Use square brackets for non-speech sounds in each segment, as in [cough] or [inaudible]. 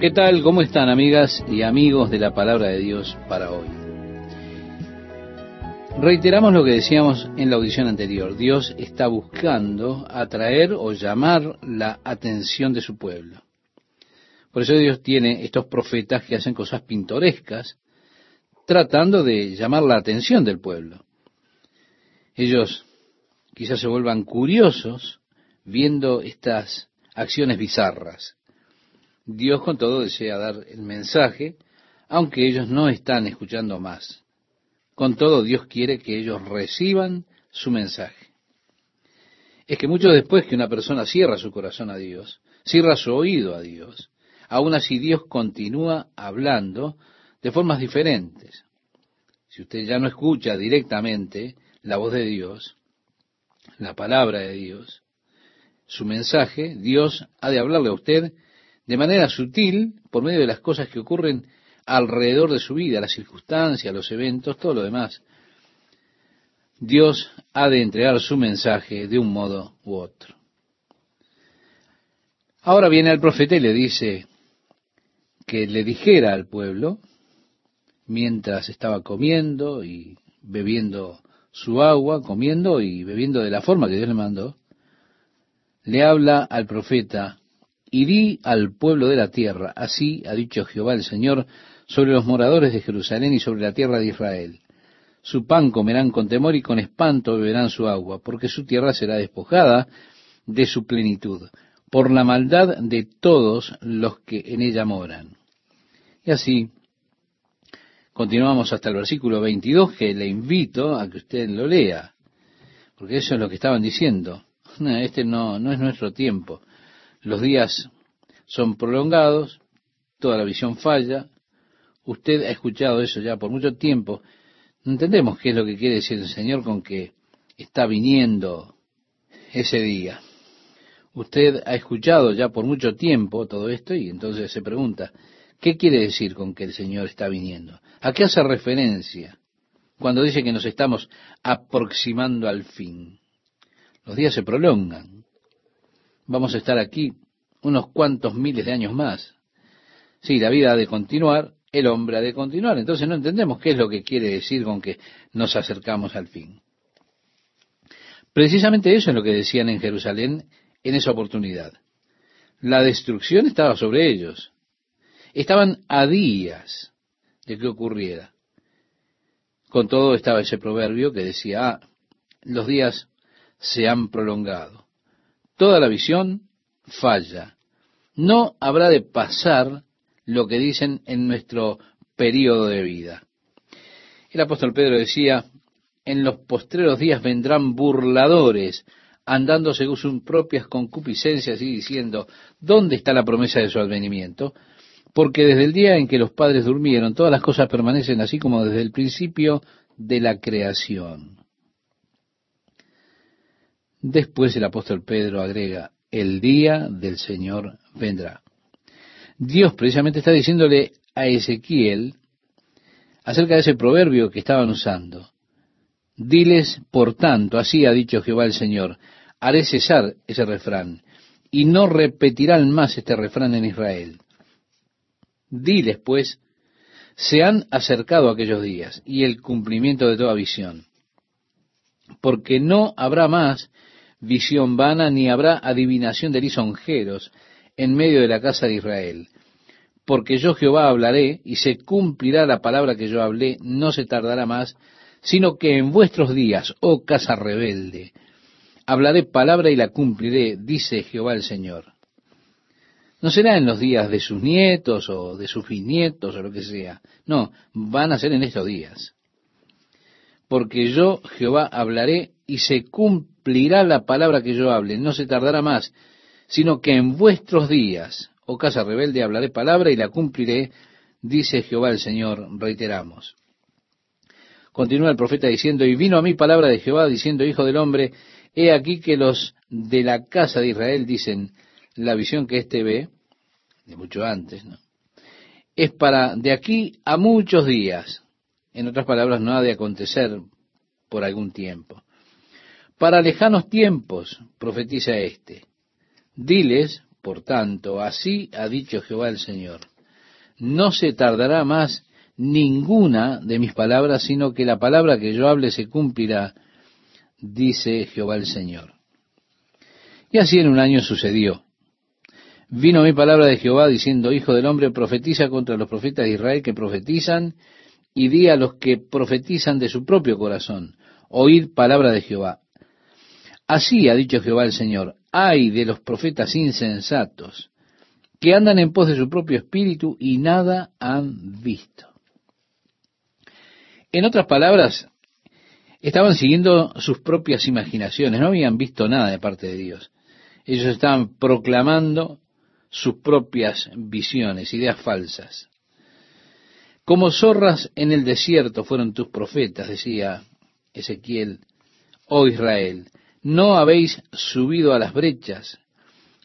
¿Qué tal? ¿Cómo están amigas y amigos de la palabra de Dios para hoy? Reiteramos lo que decíamos en la audición anterior. Dios está buscando atraer o llamar la atención de su pueblo. Por eso Dios tiene estos profetas que hacen cosas pintorescas, tratando de llamar la atención del pueblo. Ellos quizás se vuelvan curiosos viendo estas acciones bizarras. Dios con todo desea dar el mensaje, aunque ellos no están escuchando más. Con todo, Dios quiere que ellos reciban su mensaje. Es que mucho después que una persona cierra su corazón a Dios, cierra su oído a Dios, aún así Dios continúa hablando de formas diferentes. Si usted ya no escucha directamente la voz de Dios, la palabra de Dios, su mensaje, Dios ha de hablarle a usted de manera sutil por medio de las cosas que ocurren alrededor de su vida, las circunstancias, los eventos, todo lo demás. Dios ha de entregar su mensaje de un modo u otro. Ahora viene el profeta y le dice que le dijera al pueblo, mientras estaba comiendo y bebiendo su agua, comiendo y bebiendo de la forma que Dios le mandó, le habla al profeta y di al pueblo de la tierra, así ha dicho Jehová el Señor, sobre los moradores de Jerusalén y sobre la tierra de Israel. Su pan comerán con temor y con espanto beberán su agua, porque su tierra será despojada de su plenitud, por la maldad de todos los que en ella moran. Y así, continuamos hasta el versículo 22, que le invito a que usted lo lea, porque eso es lo que estaban diciendo. [laughs] Este no, no es nuestro tiempo los días son prolongados, toda la visión falla. Usted ha escuchado eso ya por mucho tiempo. No entendemos qué es lo que quiere decir el Señor con que está viniendo ese día. Usted ha escuchado ya por mucho tiempo todo esto y entonces se pregunta, ¿qué quiere decir con que el Señor está viniendo? ¿A qué hace referencia cuando dice que nos estamos aproximando al fin? Los días se prolongan vamos a estar aquí unos cuantos miles de años más. Sí, la vida ha de continuar, el hombre ha de continuar. Entonces no entendemos qué es lo que quiere decir con que nos acercamos al fin. Precisamente eso es lo que decían en Jerusalén en esa oportunidad. La destrucción estaba sobre ellos. Estaban a días de que ocurriera. Con todo estaba ese proverbio que decía, ah, los días se han prolongado toda la visión falla. No habrá de pasar lo que dicen en nuestro periodo de vida. El apóstol Pedro decía, en los postreros días vendrán burladores, andando según sus propias concupiscencias y diciendo, ¿dónde está la promesa de su advenimiento? Porque desde el día en que los padres durmieron, todas las cosas permanecen así como desde el principio de la creación. Después el apóstol Pedro agrega, el día del Señor vendrá. Dios precisamente está diciéndole a Ezequiel acerca de ese proverbio que estaban usando. Diles, por tanto, así ha dicho Jehová el Señor, haré cesar ese refrán, y no repetirán más este refrán en Israel. Diles, pues, se han acercado aquellos días y el cumplimiento de toda visión, porque no habrá más visión vana, ni habrá adivinación de lisonjeros en medio de la casa de Israel. Porque yo Jehová hablaré, y se cumplirá la palabra que yo hablé, no se tardará más, sino que en vuestros días, oh casa rebelde, hablaré palabra y la cumpliré, dice Jehová el Señor. No será en los días de sus nietos o de sus bisnietos o lo que sea. No, van a ser en estos días. Porque yo, Jehová, hablaré y se cumplirá la palabra que yo hable, no se tardará más, sino que en vuestros días, oh casa rebelde, hablaré palabra y la cumpliré, dice Jehová el Señor, reiteramos. Continúa el profeta diciendo, y vino a mí palabra de Jehová diciendo, Hijo del hombre, he aquí que los de la casa de Israel dicen, la visión que éste ve, de mucho antes, ¿no? Es para de aquí a muchos días. En otras palabras, no ha de acontecer por algún tiempo. Para lejanos tiempos, profetiza éste. Diles, por tanto, así ha dicho Jehová el Señor, no se tardará más ninguna de mis palabras, sino que la palabra que yo hable se cumplirá, dice Jehová el Señor. Y así en un año sucedió. Vino mi palabra de Jehová diciendo, Hijo del hombre, profetiza contra los profetas de Israel que profetizan, y di a los que profetizan de su propio corazón, oíd palabra de Jehová. Así ha dicho Jehová el Señor, ay de los profetas insensatos, que andan en pos de su propio espíritu y nada han visto. En otras palabras, estaban siguiendo sus propias imaginaciones, no habían visto nada de parte de Dios. Ellos estaban proclamando sus propias visiones, ideas falsas. Como zorras en el desierto fueron tus profetas, decía Ezequiel, oh Israel, no habéis subido a las brechas,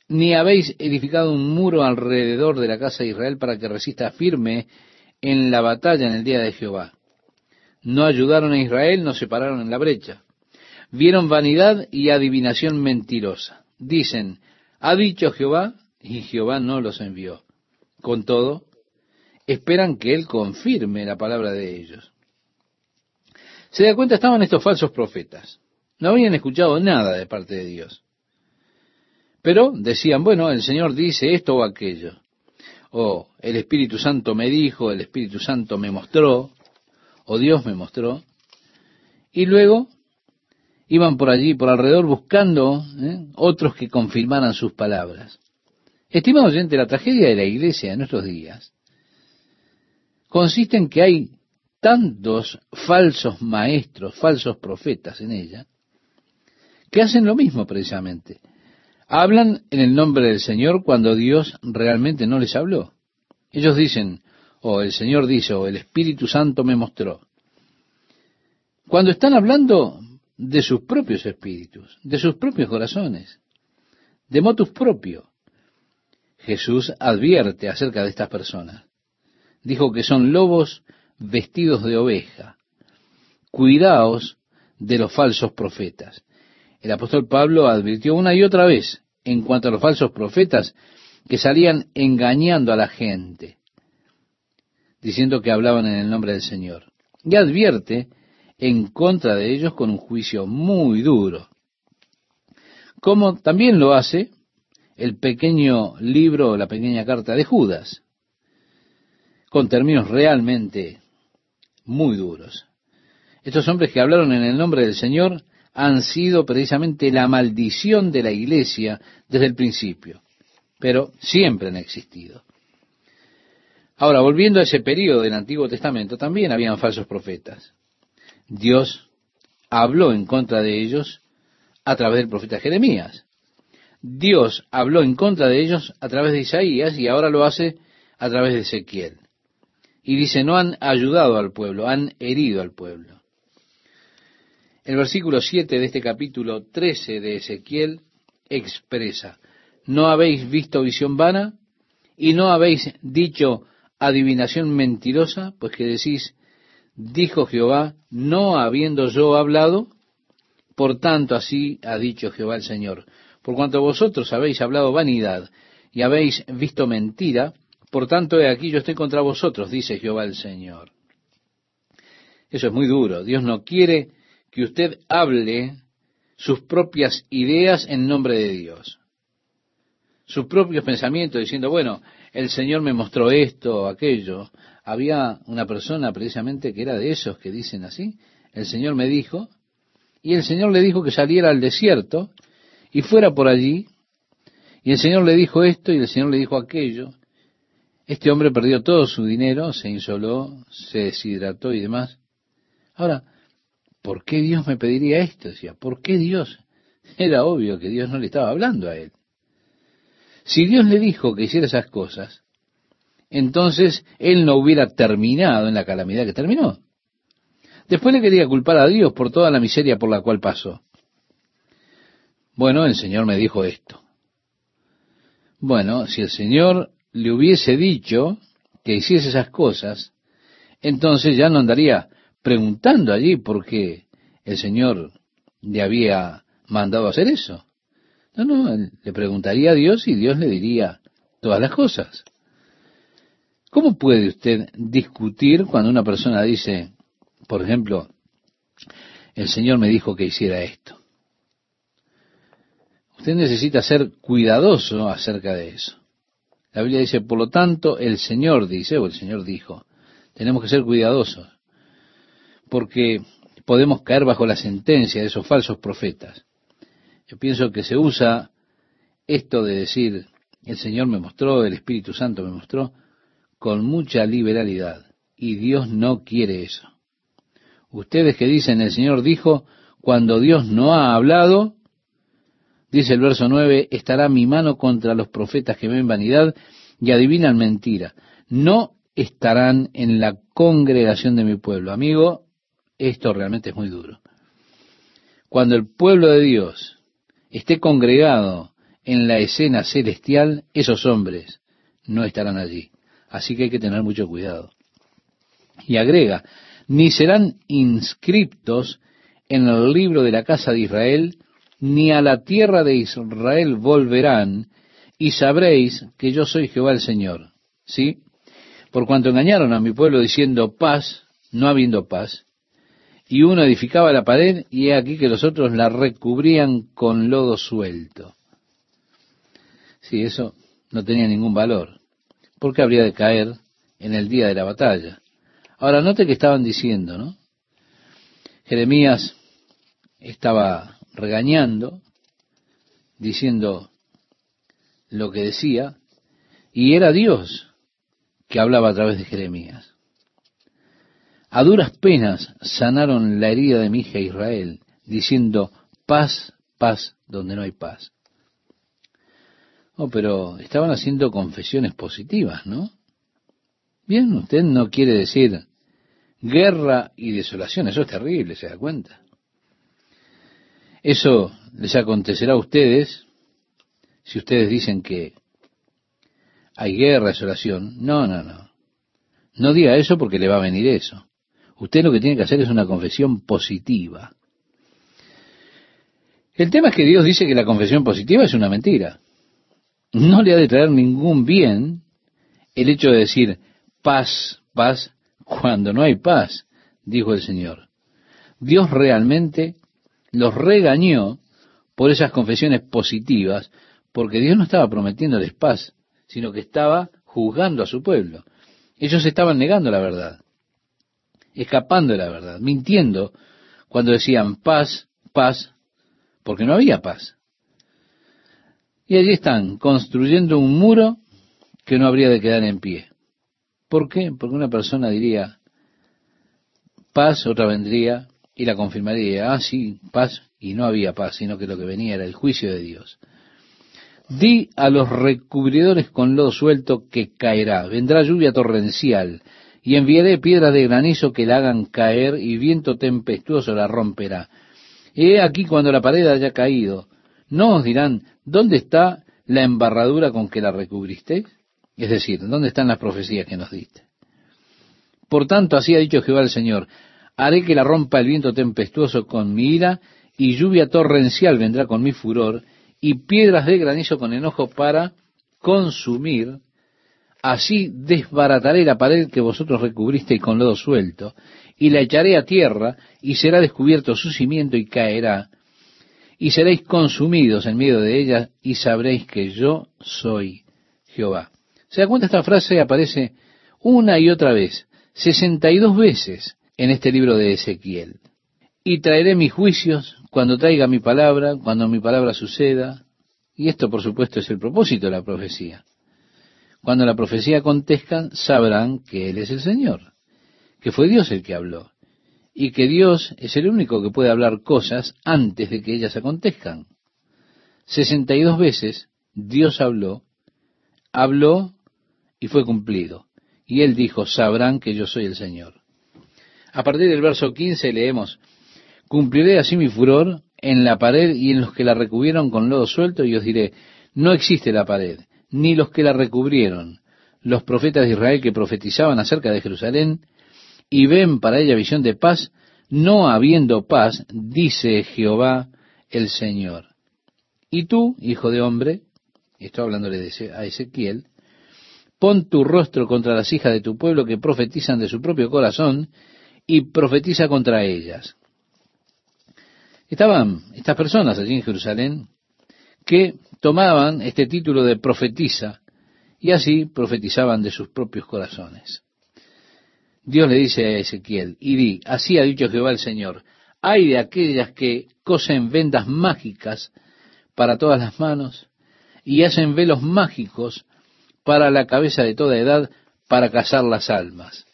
ni habéis edificado un muro alrededor de la casa de Israel para que resista firme en la batalla en el día de Jehová. No ayudaron a Israel, no se pararon en la brecha. Vieron vanidad y adivinación mentirosa. Dicen, ha dicho Jehová, y Jehová no los envió. Con todo, esperan que Él confirme la palabra de ellos. Se da cuenta, estaban estos falsos profetas. No habían escuchado nada de parte de Dios. Pero decían, bueno, el Señor dice esto o aquello. O el Espíritu Santo me dijo, el Espíritu Santo me mostró o Dios me mostró, y luego iban por allí, por alrededor, buscando ¿eh? otros que confirmaran sus palabras. Estimado oyente, la tragedia de la iglesia de nuestros días consiste en que hay tantos falsos maestros, falsos profetas en ella, que hacen lo mismo precisamente. Hablan en el nombre del Señor cuando Dios realmente no les habló. Ellos dicen, o el Señor dice, o el Espíritu Santo me mostró. Cuando están hablando de sus propios espíritus, de sus propios corazones, de motus propio, Jesús advierte acerca de estas personas. Dijo que son lobos vestidos de oveja. Cuidaos de los falsos profetas. El apóstol Pablo advirtió una y otra vez en cuanto a los falsos profetas que salían engañando a la gente diciendo que hablaban en el nombre del Señor. Y advierte en contra de ellos con un juicio muy duro. Como también lo hace el pequeño libro, la pequeña carta de Judas, con términos realmente muy duros. Estos hombres que hablaron en el nombre del Señor han sido precisamente la maldición de la iglesia desde el principio, pero siempre han existido. Ahora, volviendo a ese periodo del Antiguo Testamento, también habían falsos profetas. Dios habló en contra de ellos a través del profeta Jeremías. Dios habló en contra de ellos a través de Isaías y ahora lo hace a través de Ezequiel. Y dice, no han ayudado al pueblo, han herido al pueblo. El versículo 7 de este capítulo 13 de Ezequiel expresa, no habéis visto visión vana y no habéis dicho adivinación mentirosa, pues que decís, dijo Jehová, no habiendo yo hablado, por tanto así ha dicho Jehová el Señor. Por cuanto vosotros habéis hablado vanidad y habéis visto mentira, por tanto he aquí yo estoy contra vosotros, dice Jehová el Señor. Eso es muy duro. Dios no quiere que usted hable sus propias ideas en nombre de Dios. Sus propios pensamientos diciendo, bueno, el Señor me mostró esto aquello. Había una persona precisamente que era de esos que dicen así. El Señor me dijo, y el Señor le dijo que saliera al desierto y fuera por allí. Y el Señor le dijo esto y el Señor le dijo aquello. Este hombre perdió todo su dinero, se insoló, se deshidrató y demás. Ahora, ¿por qué Dios me pediría esto? Decía, ¿por qué Dios? [laughs] Era obvio que Dios no le estaba hablando a él. Si Dios le dijo que hiciera esas cosas, entonces él no hubiera terminado en la calamidad que terminó. Después le quería culpar a Dios por toda la miseria por la cual pasó. Bueno, el Señor me dijo esto. Bueno, si el Señor le hubiese dicho que hiciese esas cosas, entonces ya no andaría preguntando allí por qué el Señor le había mandado hacer eso No, no, le preguntaría a Dios y Dios le diría todas las cosas. ¿Cómo puede usted discutir cuando una persona dice, por ejemplo, el Señor me dijo que hiciera esto? Usted necesita ser cuidadoso acerca de eso. La Biblia dice, por lo tanto, el Señor dice, o el Señor dijo, tenemos que ser cuidadosos, porque podemos caer bajo la sentencia de esos falsos profetas. Yo pienso que se usa esto de decir, el Señor me mostró, el Espíritu Santo me mostró, con mucha liberalidad, y Dios no quiere eso. Ustedes que dicen, el Señor dijo, cuando Dios no ha hablado, Dice el verso 9, estará mi mano contra los profetas que ven vanidad y adivinan mentira. No estarán en la congregación de mi pueblo. Amigo, esto realmente es muy duro. Cuando el pueblo de Dios esté congregado en la escena celestial, esos hombres no estarán allí. Así que hay que tener mucho cuidado. Y agrega, ni serán inscriptos en el libro de la casa de Israel, ni a la tierra de Israel volverán, y sabréis que yo soy Jehová el Señor. ¿Sí? Por cuanto engañaron a mi pueblo diciendo paz, no habiendo paz, y uno edificaba la pared, y he aquí que los otros la recubrían con lodo suelto. Sí, eso no tenía ningún valor, porque habría de caer en el día de la batalla. Ahora, note que estaban diciendo, ¿no? Jeremías estaba regañando, diciendo lo que decía, y era Dios que hablaba a través de Jeremías. A duras penas sanaron la herida de mi hija Israel, diciendo paz, paz donde no hay paz. Oh, pero estaban haciendo confesiones positivas, ¿no? Bien, usted no quiere decir guerra y desolación, eso es terrible, ¿se da cuenta? Eso les acontecerá a ustedes si ustedes dicen que hay guerra, desolación. No, no, no. No diga eso porque le va a venir eso. Usted lo que tiene que hacer es una confesión positiva. El tema es que Dios dice que la confesión positiva es una mentira. No le ha de traer ningún bien el hecho de decir paz, paz, cuando no hay paz, dijo el Señor. Dios realmente los regañó por esas confesiones positivas, porque Dios no estaba prometiéndoles paz, sino que estaba juzgando a su pueblo. Ellos estaban negando la verdad, escapando de la verdad, mintiendo cuando decían paz, paz, porque no había paz. Y allí están, construyendo un muro que no habría de quedar en pie. ¿Por qué? Porque una persona diría paz, otra vendría y la confirmaría, ah, sí, paz, y no había paz, sino que lo que venía era el juicio de Dios. Di a los recubridores con lodo suelto que caerá, vendrá lluvia torrencial, y enviaré piedras de granizo que la hagan caer, y viento tempestuoso la romperá. He aquí cuando la pared haya caído, no os dirán, ¿dónde está la embarradura con que la recubriste? Es decir, ¿dónde están las profecías que nos diste? Por tanto, así ha dicho Jehová el Señor, haré que la rompa el viento tempestuoso con mi ira, y lluvia torrencial vendrá con mi furor, y piedras de granizo con enojo para consumir, así desbarataré la pared que vosotros recubristeis con lodo suelto, y la echaré a tierra, y será descubierto su cimiento y caerá, y seréis consumidos en medio de ella, y sabréis que yo soy Jehová. ¿Se da cuenta? Esta frase aparece una y otra vez, sesenta y dos veces en este libro de Ezequiel. Y traeré mis juicios cuando traiga mi palabra, cuando mi palabra suceda. Y esto, por supuesto, es el propósito de la profecía. Cuando la profecía acontezca, sabrán que Él es el Señor, que fue Dios el que habló, y que Dios es el único que puede hablar cosas antes de que ellas acontezcan. Sesenta y dos veces Dios habló, habló y fue cumplido. Y Él dijo, sabrán que yo soy el Señor. A partir del verso 15 leemos, Cumpliré así mi furor en la pared y en los que la recubrieron con lodo suelto y os diré, no existe la pared, ni los que la recubrieron, los profetas de Israel que profetizaban acerca de Jerusalén y ven para ella visión de paz, no habiendo paz, dice Jehová el Señor. Y tú, hijo de hombre, estoy hablándole de a Ezequiel, pon tu rostro contra las hijas de tu pueblo que profetizan de su propio corazón y profetiza contra ellas. Estaban estas personas allí en Jerusalén que tomaban este título de profetiza y así profetizaban de sus propios corazones. Dios le dice a Ezequiel, y di, así ha dicho Jehová el Señor, hay de aquellas que cosen vendas mágicas para todas las manos y hacen velos mágicos para la cabeza de toda edad para cazar las almas.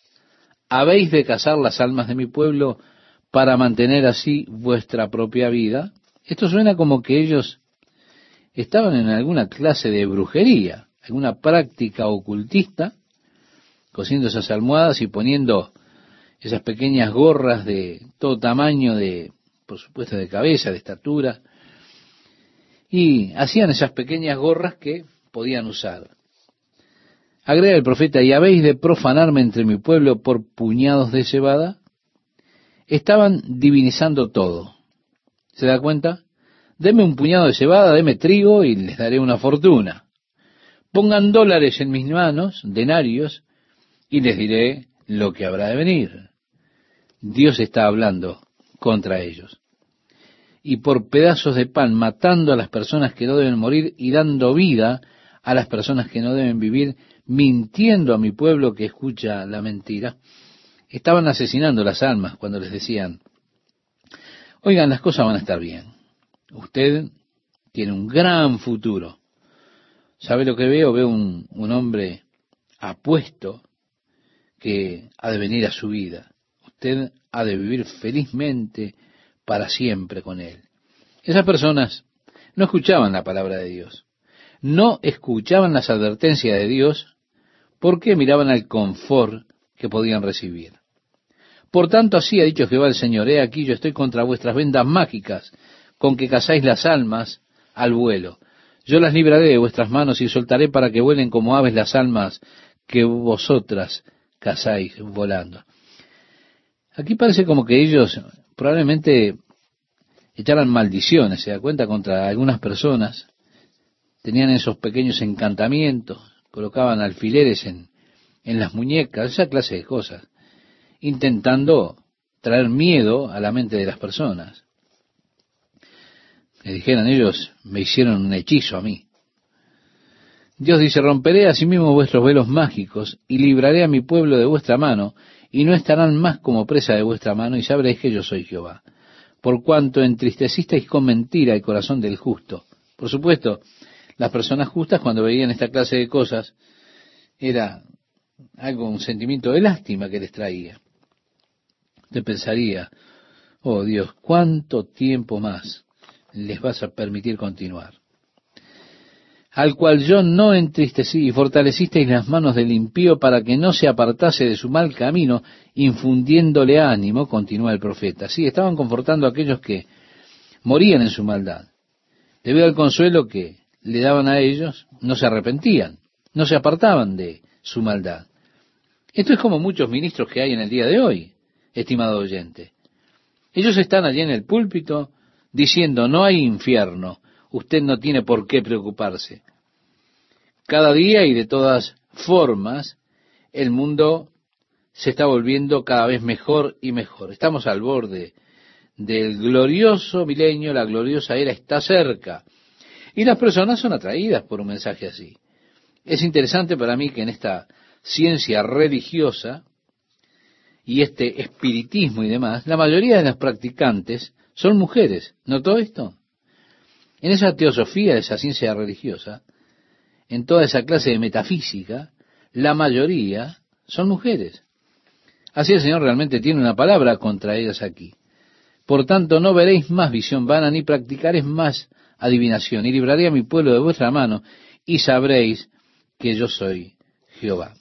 ¿Habéis de cazar las almas de mi pueblo para mantener así vuestra propia vida? Esto suena como que ellos estaban en alguna clase de brujería, alguna práctica ocultista, cosiendo esas almohadas y poniendo esas pequeñas gorras de todo tamaño, de, por supuesto, de cabeza, de estatura, y hacían esas pequeñas gorras que podían usar. Agrega el profeta, ¿y habéis de profanarme entre mi pueblo por puñados de cebada? Estaban divinizando todo. ¿Se da cuenta? Deme un puñado de cebada, deme trigo y les daré una fortuna. Pongan dólares en mis manos, denarios, y les diré lo que habrá de venir. Dios está hablando contra ellos. Y por pedazos de pan, matando a las personas que no deben morir y dando vida a las personas que no deben vivir, mintiendo a mi pueblo que escucha la mentira, estaban asesinando las almas cuando les decían, oigan, las cosas van a estar bien. Usted tiene un gran futuro. ¿Sabe lo que veo? Veo un, hombre apuesto que ha de venir a su vida. Usted ha de vivir felizmente para siempre con Él. Esas personas no escuchaban la palabra de Dios, no escuchaban las advertencias de Dios porque miraban al confort que podían recibir. Por tanto, así ha dicho Jehová el Señor, he aquí yo estoy contra vuestras vendas mágicas, con que cazáis las almas al vuelo. Yo las libraré de vuestras manos y soltaré para que vuelen como aves las almas que vosotras cazáis volando. Aquí parece como que ellos probablemente echaran maldiciones, se da cuenta, contra algunas personas. Tenían esos pequeños encantamientos, colocaban alfileres en, en las muñecas, esa clase de cosas, intentando traer miedo a la mente de las personas. Que dijeran ellos, me hicieron un hechizo a mí. Dios dice, romperé asimismo vuestros velos mágicos y libraré a mi pueblo de vuestra mano, y no estarán más como presa de vuestra mano, y sabréis que yo soy Jehová. Por cuanto entristecisteis con mentira el corazón del justo. Por supuesto, las personas justas cuando veían esta clase de cosas, era algo, un sentimiento de lástima que les traía. Te pensaría, oh Dios, ¿cuánto tiempo más les vas a permitir continuar? al cual yo no entristecí y fortalecisteis las manos del impío para que no se apartase de su mal camino, infundiéndole ánimo, continúa el profeta. Sí, estaban confortando a aquellos que morían en su maldad. Debido al consuelo que le daban a ellos, no se arrepentían, no se apartaban de su maldad. Esto es como muchos ministros que hay en el día de hoy, estimado oyente. Ellos están allí en el púlpito diciendo, no hay infierno, usted no tiene por qué preocuparse. Cada día y de todas formas, el mundo se está volviendo cada vez mejor y mejor. Estamos al borde del glorioso milenio, la gloriosa era está cerca. Y las personas son atraídas por un mensaje así. Es interesante para mí que en esta ciencia religiosa y este espiritismo y demás, la mayoría de las practicantes son mujeres. ¿Notó esto? En esa teosofía, esa ciencia religiosa, en toda esa clase de metafísica, la mayoría son mujeres. Así el Señor realmente tiene una palabra contra ellas aquí. Por tanto, no veréis más visión vana, ni practicaréis más adivinación, y libraré a mi pueblo de vuestra mano, y sabréis que yo soy Jehová.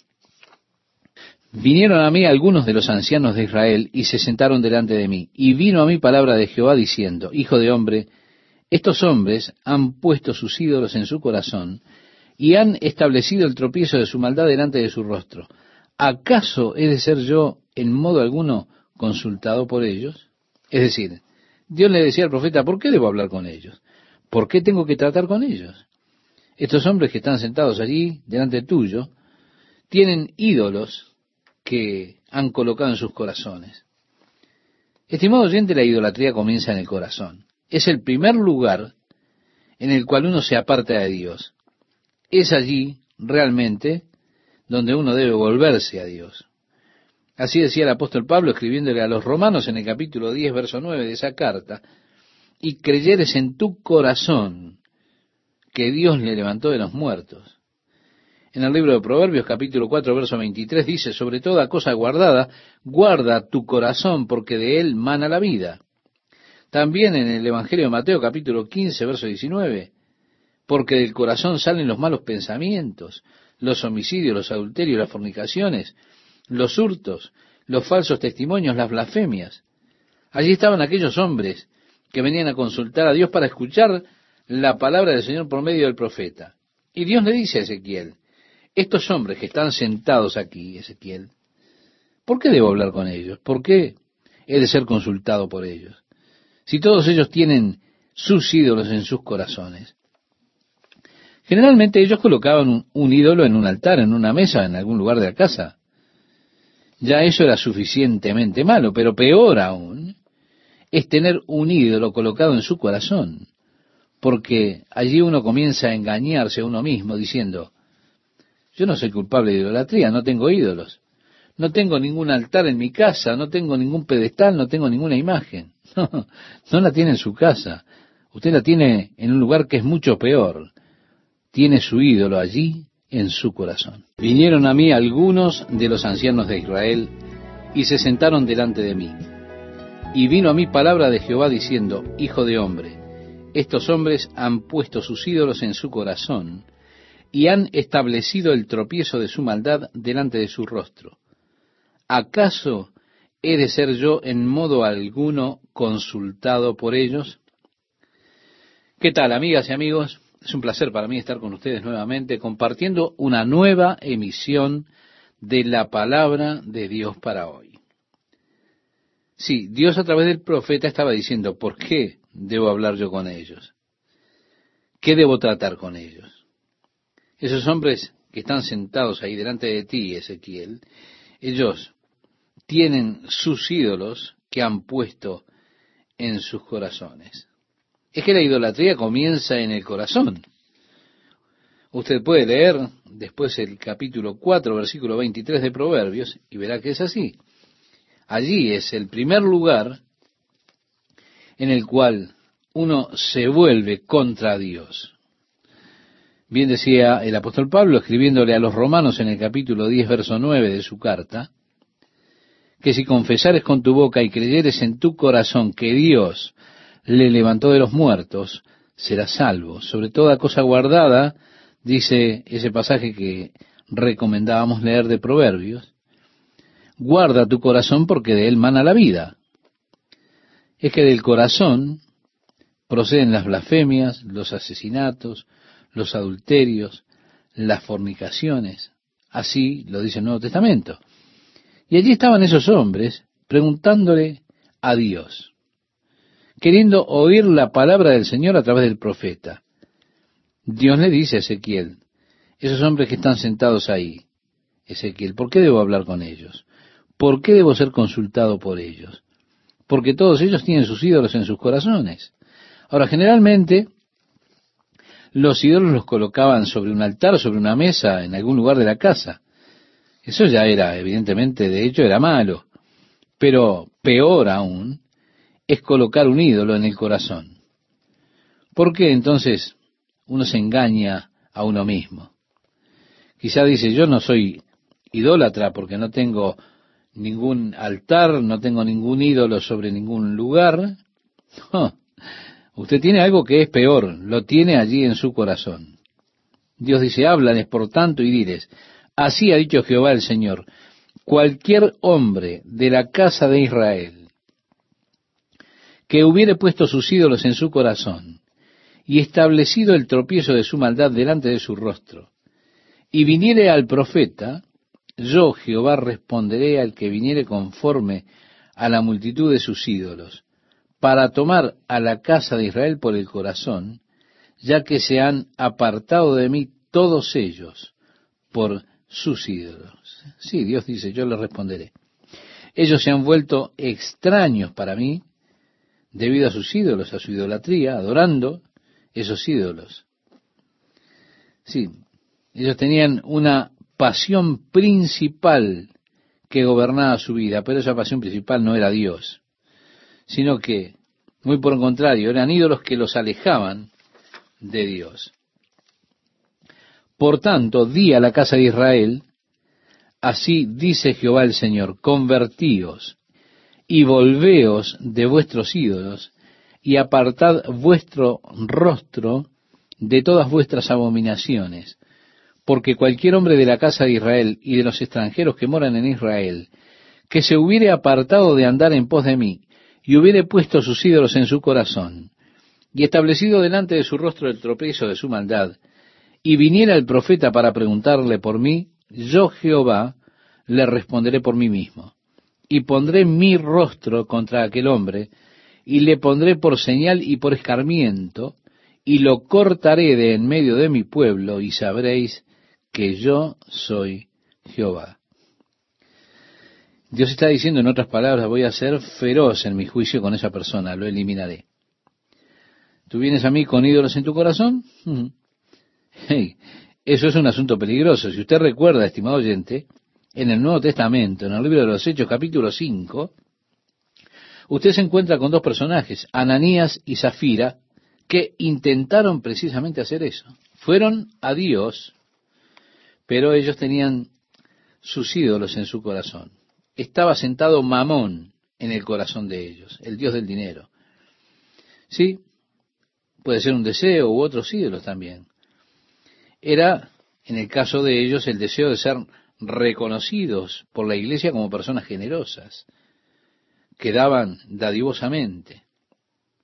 Vinieron a mí algunos de los ancianos de Israel, y se sentaron delante de mí, y vino a mí palabra de Jehová diciendo, Hijo de hombre, estos hombres han puesto sus ídolos en su corazón y han establecido el tropiezo de su maldad delante de su rostro. ¿Acaso he de ser yo en modo alguno consultado por ellos? Es decir, Dios le decía al profeta, ¿por qué debo hablar con ellos? ¿Por qué tengo que tratar con ellos? Estos hombres que están sentados allí, delante tuyo, tienen ídolos que han colocado en sus corazones. Estimado oyente, la idolatría comienza en el corazón. Es el primer lugar en el cual uno se aparta de Dios. Es allí realmente donde uno debe volverse a Dios. Así decía el apóstol Pablo escribiéndole a los romanos en el capítulo 10, verso 9 de esa carta, y creyeres en tu corazón que Dios le levantó de los muertos. En el libro de Proverbios capítulo 4, verso 23 dice, sobre toda cosa guardada, guarda tu corazón porque de él mana la vida. También en el Evangelio de Mateo capítulo 15, verso 19, porque del corazón salen los malos pensamientos, los homicidios, los adulterios, las fornicaciones, los hurtos, los falsos testimonios, las blasfemias. Allí estaban aquellos hombres que venían a consultar a Dios para escuchar la palabra del Señor por medio del profeta. Y Dios le dice a Ezequiel, estos hombres que están sentados aquí, Ezequiel, ¿por qué debo hablar con ellos? ¿Por qué he de ser consultado por ellos? Si todos ellos tienen sus ídolos en sus corazones. Generalmente ellos colocaban un, un ídolo en un altar, en una mesa, en algún lugar de la casa. Ya eso era suficientemente malo, pero peor aún es tener un ídolo colocado en su corazón, porque allí uno comienza a engañarse a uno mismo diciendo, yo no soy culpable de idolatría, no tengo ídolos, no tengo ningún altar en mi casa, no tengo ningún pedestal, no tengo ninguna imagen. [laughs] No, la tiene en su casa, usted la tiene en un lugar que es mucho peor, tiene su ídolo allí en su corazón. Vinieron a mí algunos de los ancianos de Israel y se sentaron delante de mí. Y vino a mí palabra de Jehová diciendo, Hijo de hombre, estos hombres han puesto sus ídolos en su corazón y han establecido el tropiezo de su maldad delante de su rostro. ¿Acaso he de ser yo en modo alguno consultado por ellos? ¿Qué tal, amigas y amigos? Es un placer para mí estar con ustedes nuevamente compartiendo una nueva emisión de la palabra de Dios para hoy. Sí, Dios a través del profeta estaba diciendo, ¿por qué debo hablar yo con ellos? ¿Qué debo tratar con ellos? Esos hombres que están sentados ahí delante de ti, Ezequiel, ellos tienen sus ídolos que han puesto en sus corazones es que la idolatría comienza en el corazón. Usted puede leer después el capítulo 4, versículo 23 de Proverbios y verá que es así. Allí es el primer lugar en el cual uno se vuelve contra Dios. Bien decía el apóstol Pablo escribiéndole a los romanos en el capítulo 10, verso 9 de su carta, que si confesares con tu boca y creyeres en tu corazón que Dios le levantó de los muertos, será salvo. Sobre toda cosa guardada, dice ese pasaje que recomendábamos leer de Proverbios, guarda tu corazón porque de él mana la vida. Es que del corazón proceden las blasfemias, los asesinatos, los adulterios, las fornicaciones. Así lo dice el Nuevo Testamento. Y allí estaban esos hombres preguntándole a Dios queriendo oír la palabra del Señor a través del profeta. Dios le dice a Ezequiel, esos hombres que están sentados ahí, Ezequiel, ¿por qué debo hablar con ellos? ¿Por qué debo ser consultado por ellos? Porque todos ellos tienen sus ídolos en sus corazones. Ahora, generalmente, los ídolos los colocaban sobre un altar, sobre una mesa, en algún lugar de la casa. Eso ya era, evidentemente, de hecho, era malo. Pero peor aún, es colocar un ídolo en el corazón. ¿Por qué entonces uno se engaña a uno mismo? Quizá dice, yo no soy idólatra porque no tengo ningún altar, no tengo ningún ídolo sobre ningún lugar. [laughs] usted tiene algo que es peor, lo tiene allí en su corazón. Dios dice, háblales por tanto y diles, así ha dicho Jehová el Señor, cualquier hombre de la casa de Israel que hubiere puesto sus ídolos en su corazón y establecido el tropiezo de su maldad delante de su rostro, y viniere al profeta, yo Jehová responderé al que viniere conforme a la multitud de sus ídolos, para tomar a la casa de Israel por el corazón ya que se han apartado de mí todos ellos por sus ídolos. Sí, Dios dice, yo les responderé. Ellos se han vuelto extraños para mí debido a sus ídolos, a su idolatría, adorando esos ídolos. Sí, ellos tenían una pasión principal que gobernaba su vida, pero esa pasión principal no era Dios, sino que, muy por el contrario, eran ídolos que los alejaban de Dios. Por tanto, di a la casa de Israel, así dice Jehová el Señor, convertíos y volveos de vuestros ídolos y apartad vuestro rostro de todas vuestras abominaciones, porque cualquier hombre de la casa de Israel y de los extranjeros que moran en Israel, que se hubiere apartado de andar en pos de mí, y hubiere puesto sus ídolos en su corazón, y establecido delante de su rostro el tropiezo de su maldad, y viniera el profeta para preguntarle por mí, yo Jehová le responderé por mí mismo, y pondré mi rostro contra aquel hombre, y le pondré por señal y por escarmiento, y lo cortaré de en medio de mi pueblo, y sabréis que yo soy Jehová. Dios está diciendo en otras palabras, voy a ser feroz en mi juicio con esa persona, lo eliminaré. ¿Tú vienes a mí con ídolos en tu corazón? Hey, eso es un asunto peligroso. Si usted recuerda, estimado oyente, en el Nuevo Testamento, en el libro de los Hechos, capítulo 5, usted se encuentra con dos personajes, Ananías y Zafira, que intentaron precisamente hacer eso. Fueron a Dios, pero ellos tenían sus ídolos en su corazón. Estaba sentado Mamón en el corazón de ellos, el Dios del dinero. Sí, puede ser un deseo u otros ídolos también. Era, en el caso de ellos, el deseo de ser reconocidos por la iglesia como personas generosas, que daban dadivosamente,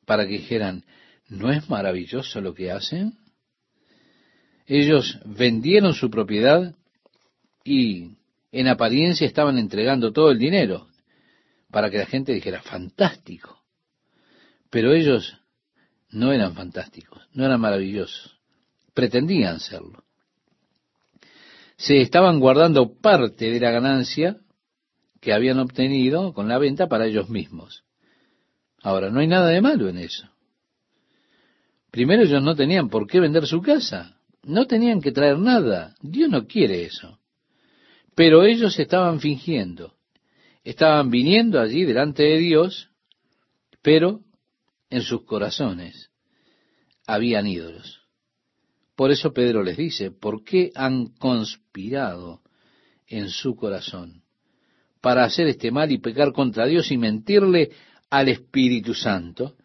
para que dijeran, ¿no es maravilloso lo que hacen? Ellos vendieron su propiedad y en apariencia estaban entregando todo el dinero para que la gente dijera, fantástico. Pero ellos no eran fantásticos, no eran maravillosos, pretendían serlo. Se estaban guardando parte de la ganancia que habían obtenido con la venta para ellos mismos. Ahora, no hay nada de malo en eso. Primero ellos no tenían por qué vender su casa, no tenían que traer nada, Dios no quiere eso. Pero ellos estaban fingiendo, estaban viniendo allí delante de Dios, pero en sus corazones habían ídolos. Por eso Pedro les dice, ¿por qué han conspirado en su corazón para hacer este mal y pecar contra Dios y mentirle al Espíritu Santo?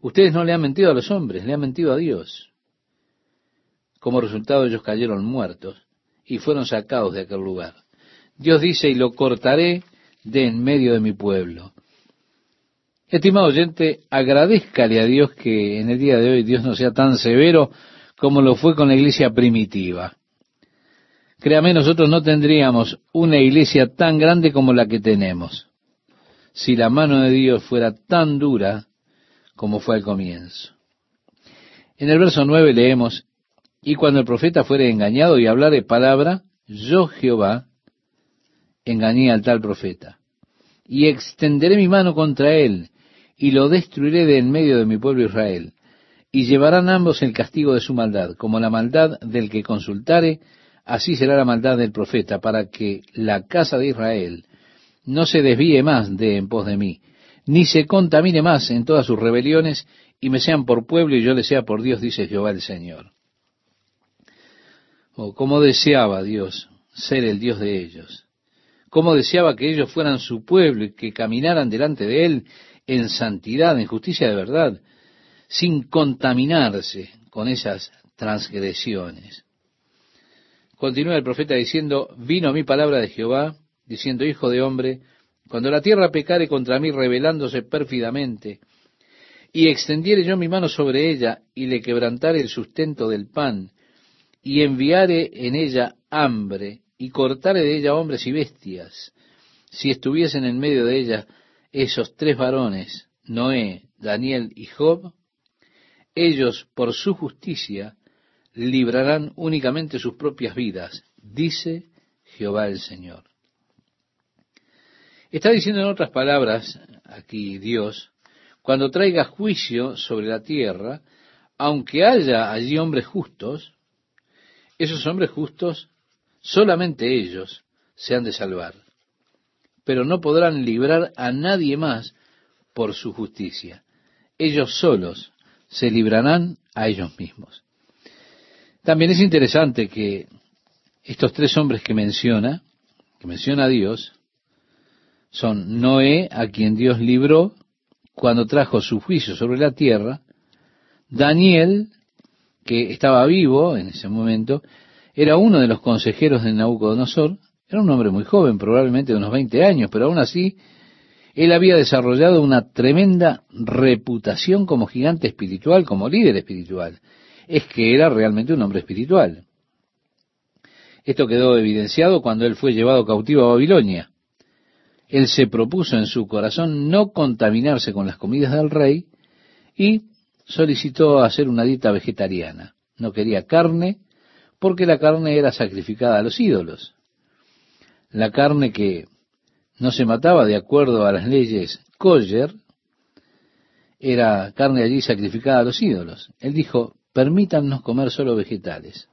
Ustedes no le han mentido a los hombres, le han mentido a Dios. Como resultado ellos cayeron muertos y fueron sacados de aquel lugar. Dios dice, y lo cortaré de en medio de mi pueblo. Estimado oyente, agradezcale a Dios que en el día de hoy Dios no sea tan severo como lo fue con la iglesia primitiva. Créame, nosotros no tendríamos una iglesia tan grande como la que tenemos si la mano de Dios fuera tan dura como fue al comienzo. En el verso 9 leemos, y cuando el profeta fuere engañado y hablare palabra, yo Jehová engañé al tal profeta, y extenderé mi mano contra él, y lo destruiré de en medio de mi pueblo Israel, y llevarán ambos el castigo de su maldad, como la maldad del que consultare, así será la maldad del profeta, para que la casa de Israel no se desvíe más de en pos de mí, ni se contamine más en todas sus rebeliones, y me sean por pueblo y yo le sea por Dios, dice Jehová el Señor. Oh, cómo deseaba Dios ser el Dios de ellos. Cómo deseaba que ellos fueran su pueblo y que caminaran delante de Él en santidad, en justicia de verdad, sin contaminarse con esas transgresiones. Continúa el profeta diciendo, vino mi palabra de Jehová, diciendo, Hijo de hombre, cuando la tierra pecare contra mí rebelándose pérfidamente, y extendiere yo mi mano sobre ella, y le quebrantare el sustento del pan, y enviare en ella hambre, y cortare de ella hombres y bestias, si estuviesen en medio de ella esos tres varones, Noé, Daniel y Job, ellos por su justicia librarán únicamente sus propias vidas, dice Jehová el Señor. Está diciendo en otras palabras aquí Dios, cuando traiga juicio sobre la tierra, aunque haya allí hombres justos, esos hombres justos, solamente ellos se han de salvar, pero no podrán librar a nadie más por su justicia. Ellos solos se librarán a ellos mismos. También es interesante que estos tres hombres que menciona, que menciona Dios, son Noé, a quien Dios libró cuando trajo su juicio sobre la tierra, Daniel, que estaba vivo en ese momento, era uno de los consejeros de Nabucodonosor, era un hombre muy joven, probablemente de unos 20 años, pero aún así él había desarrollado una tremenda reputación como gigante espiritual, como líder espiritual. Es que era realmente un hombre espiritual. Esto quedó evidenciado cuando él fue llevado cautivo a Babilonia. Él se propuso en su corazón no contaminarse con las comidas del rey y solicitó hacer una dieta vegetariana. No quería carne porque la carne era sacrificada a los ídolos. La carne que no se mataba de acuerdo a las leyes kosher, era carne allí sacrificada a los ídolos. Él dijo, permítannos comer solo vegetales.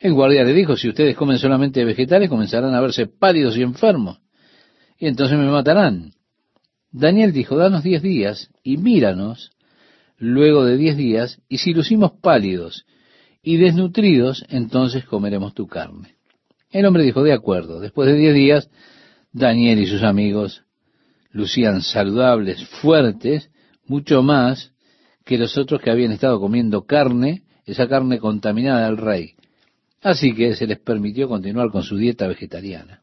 El guardia le dijo, si ustedes comen solamente vegetales, comenzarán a verse pálidos y enfermos, y entonces me matarán. Daniel dijo, danos diez días y míranos luego de diez días, y si lucimos pálidos y desnutridos, entonces comeremos tu carne. El hombre dijo, de acuerdo. Después de diez días, Daniel y sus amigos lucían saludables, fuertes, mucho más que los otros que habían estado comiendo carne, esa carne contaminada del rey. Así que se les permitió continuar con su dieta vegetariana.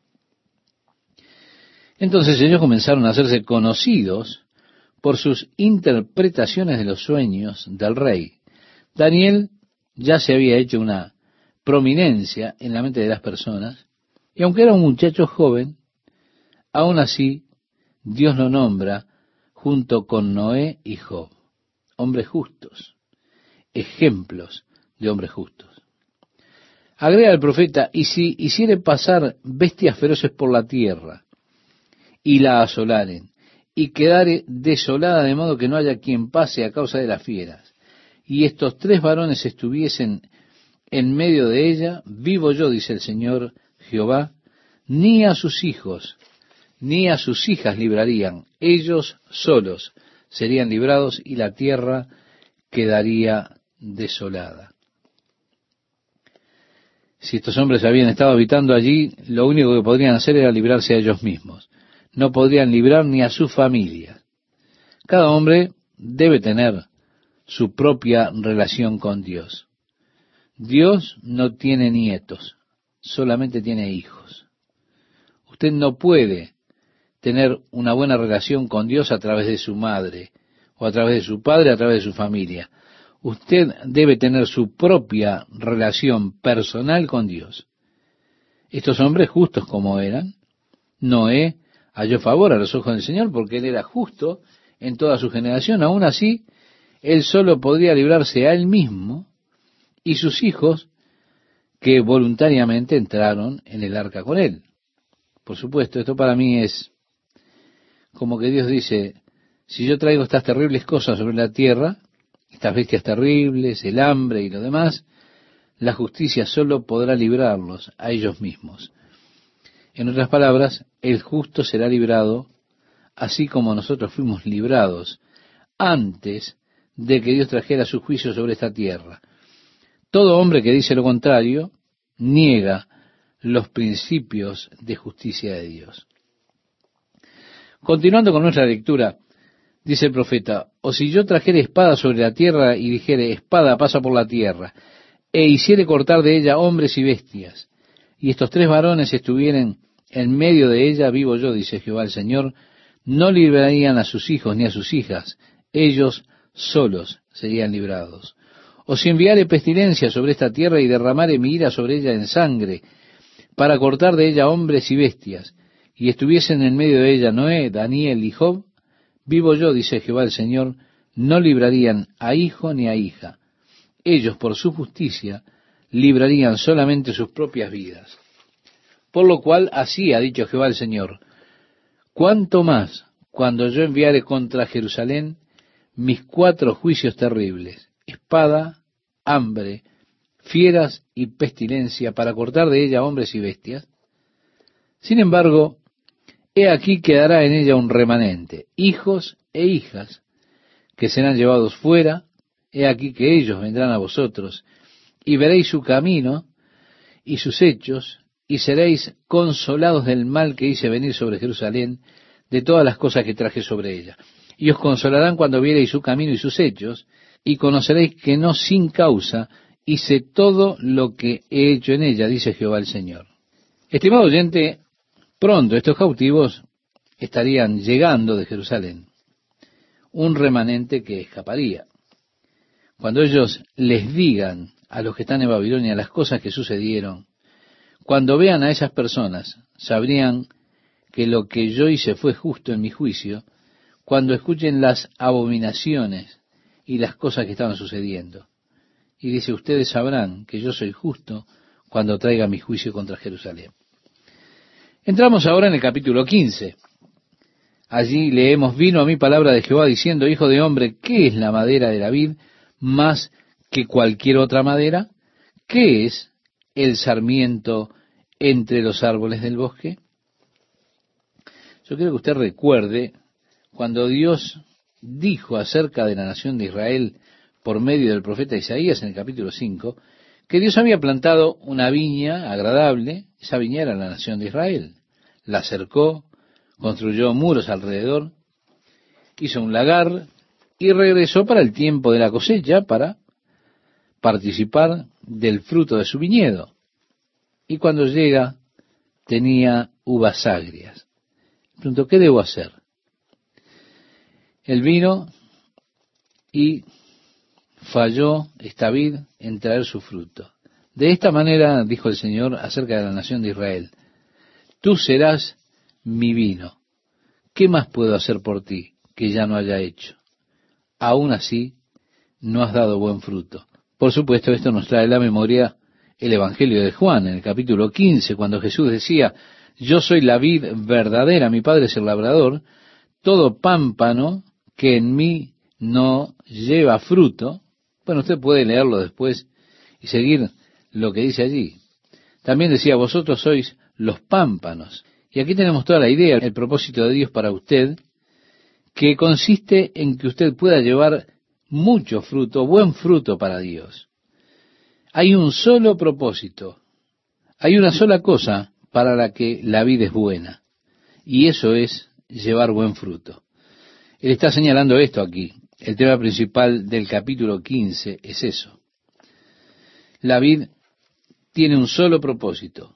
Entonces ellos comenzaron a hacerse conocidos por sus interpretaciones de los sueños del rey. Daniel ya se había hecho una prominencia en la mente de las personas, y aunque era un muchacho joven, Aún así, Dios lo nombra junto con Noé y Job, hombres justos, ejemplos de hombres justos. Agrega el profeta, y si hiciere pasar bestias feroces por la tierra, y la asolaren, y quedare desolada de modo que no haya quien pase a causa de las fieras, y estos tres varones estuviesen en medio de ella, vivo yo, dice el Señor Jehová, ni a sus hijos ni a sus hijas librarían, ellos solos serían librados y la tierra quedaría desolada. Si estos hombres habían estado habitando allí, lo único que podrían hacer era librarse a ellos mismos. No podrían librar ni a su familia. Cada hombre debe tener su propia relación con Dios. Dios no tiene nietos, solamente tiene hijos. Usted no puede tener una buena relación con Dios a través de su madre, o a través de su padre, a través de su familia. Usted debe tener su propia relación personal con Dios. Estos hombres justos como eran, Noé halló favor a los ojos del Señor porque él era justo en toda su generación. Aún así, él solo podría librarse a él mismo y sus hijos que voluntariamente entraron en el arca con él. Por supuesto, esto para mí es como que Dios dice, si yo traigo estas terribles cosas sobre la tierra, estas bestias terribles, el hambre y lo demás, la justicia solo podrá librarlos a ellos mismos. En otras palabras, el justo será librado así como nosotros fuimos librados antes de que Dios trajera su juicio sobre esta tierra. Todo hombre que dice lo contrario niega los principios de justicia de Dios. Continuando con nuestra lectura, dice el profeta, o si yo trajere espada sobre la tierra y dijere, espada pasa por la tierra, e hiciere cortar de ella hombres y bestias, y estos tres varones estuvieren en medio de ella, vivo yo, dice Jehová el Señor, no librarían a sus hijos ni a sus hijas, ellos solos serían librados. O si enviare pestilencia sobre esta tierra y derramare mi ira sobre ella en sangre, para cortar de ella hombres y bestias, y estuviesen en medio de ella Noé, Daniel y Job, vivo yo, dice Jehová el Señor, no librarían a hijo ni a hija. Ellos, por su justicia, librarían solamente sus propias vidas. Por lo cual, así ha dicho Jehová el Señor, cuánto más cuando yo enviare contra Jerusalén mis cuatro juicios terribles, espada, hambre, fieras y pestilencia, para cortar de ella hombres y bestias. Sin embargo, he aquí quedará en ella un remanente, hijos e hijas, que serán llevados fuera, he aquí que ellos vendrán a vosotros, y veréis su camino y sus hechos, y seréis consolados del mal que hice venir sobre Jerusalén, de todas las cosas que traje sobre ella. Y os consolarán cuando viereis su camino y sus hechos, y conoceréis que no sin causa hice todo lo que he hecho en ella, dice Jehová el Señor. Estimado oyente, pronto estos cautivos estarían llegando de Jerusalén, un remanente que escaparía. Cuando ellos les digan a los que están en Babilonia las cosas que sucedieron, cuando vean a esas personas, sabrían que lo que yo hice fue justo en mi juicio, cuando escuchen las abominaciones y las cosas que estaban sucediendo. Y dice, ustedes sabrán que yo soy justo cuando traiga mi juicio contra Jerusalén. Entramos ahora en el capítulo 15. Allí leemos, vino a mí palabra de Jehová diciendo, Hijo de hombre, ¿qué es la madera de la vid más que cualquier otra madera? ¿Qué es el sarmiento entre los árboles del bosque? Yo quiero que usted recuerde cuando Dios dijo acerca de la nación de Israel por medio del profeta Isaías en el capítulo 5, que Dios había plantado una viña agradable, esa viña era la nación de Israel. La cercó, construyó muros alrededor, hizo un lagar y regresó para el tiempo de la cosecha para participar del fruto de su viñedo. Y cuando llega tenía uvas agrias. Pregunto, ¿qué debo hacer? El vino y falló esta vid en traer su fruto. De esta manera dijo el Señor acerca de la nación de Israel, tú serás mi vino. ¿Qué más puedo hacer por ti que ya no haya hecho? Aún así, no has dado buen fruto. Por supuesto, esto nos trae a la memoria el Evangelio de Juan, en el capítulo 15, cuando Jesús decía, yo soy la vid verdadera, mi Padre es el labrador, todo pámpano que en mí no lleva fruto, bueno, usted puede leerlo después y seguir lo que dice allí. También decía, vosotros sois los pámpanos. Y aquí tenemos toda la idea, el propósito de Dios para usted, que consiste en que usted pueda llevar mucho fruto, buen fruto para Dios. Hay un solo propósito, hay una sola cosa para la que la vida es buena, y eso es llevar buen fruto. Él está señalando esto aquí. El tema principal del capítulo 15 es eso. La vid tiene un solo propósito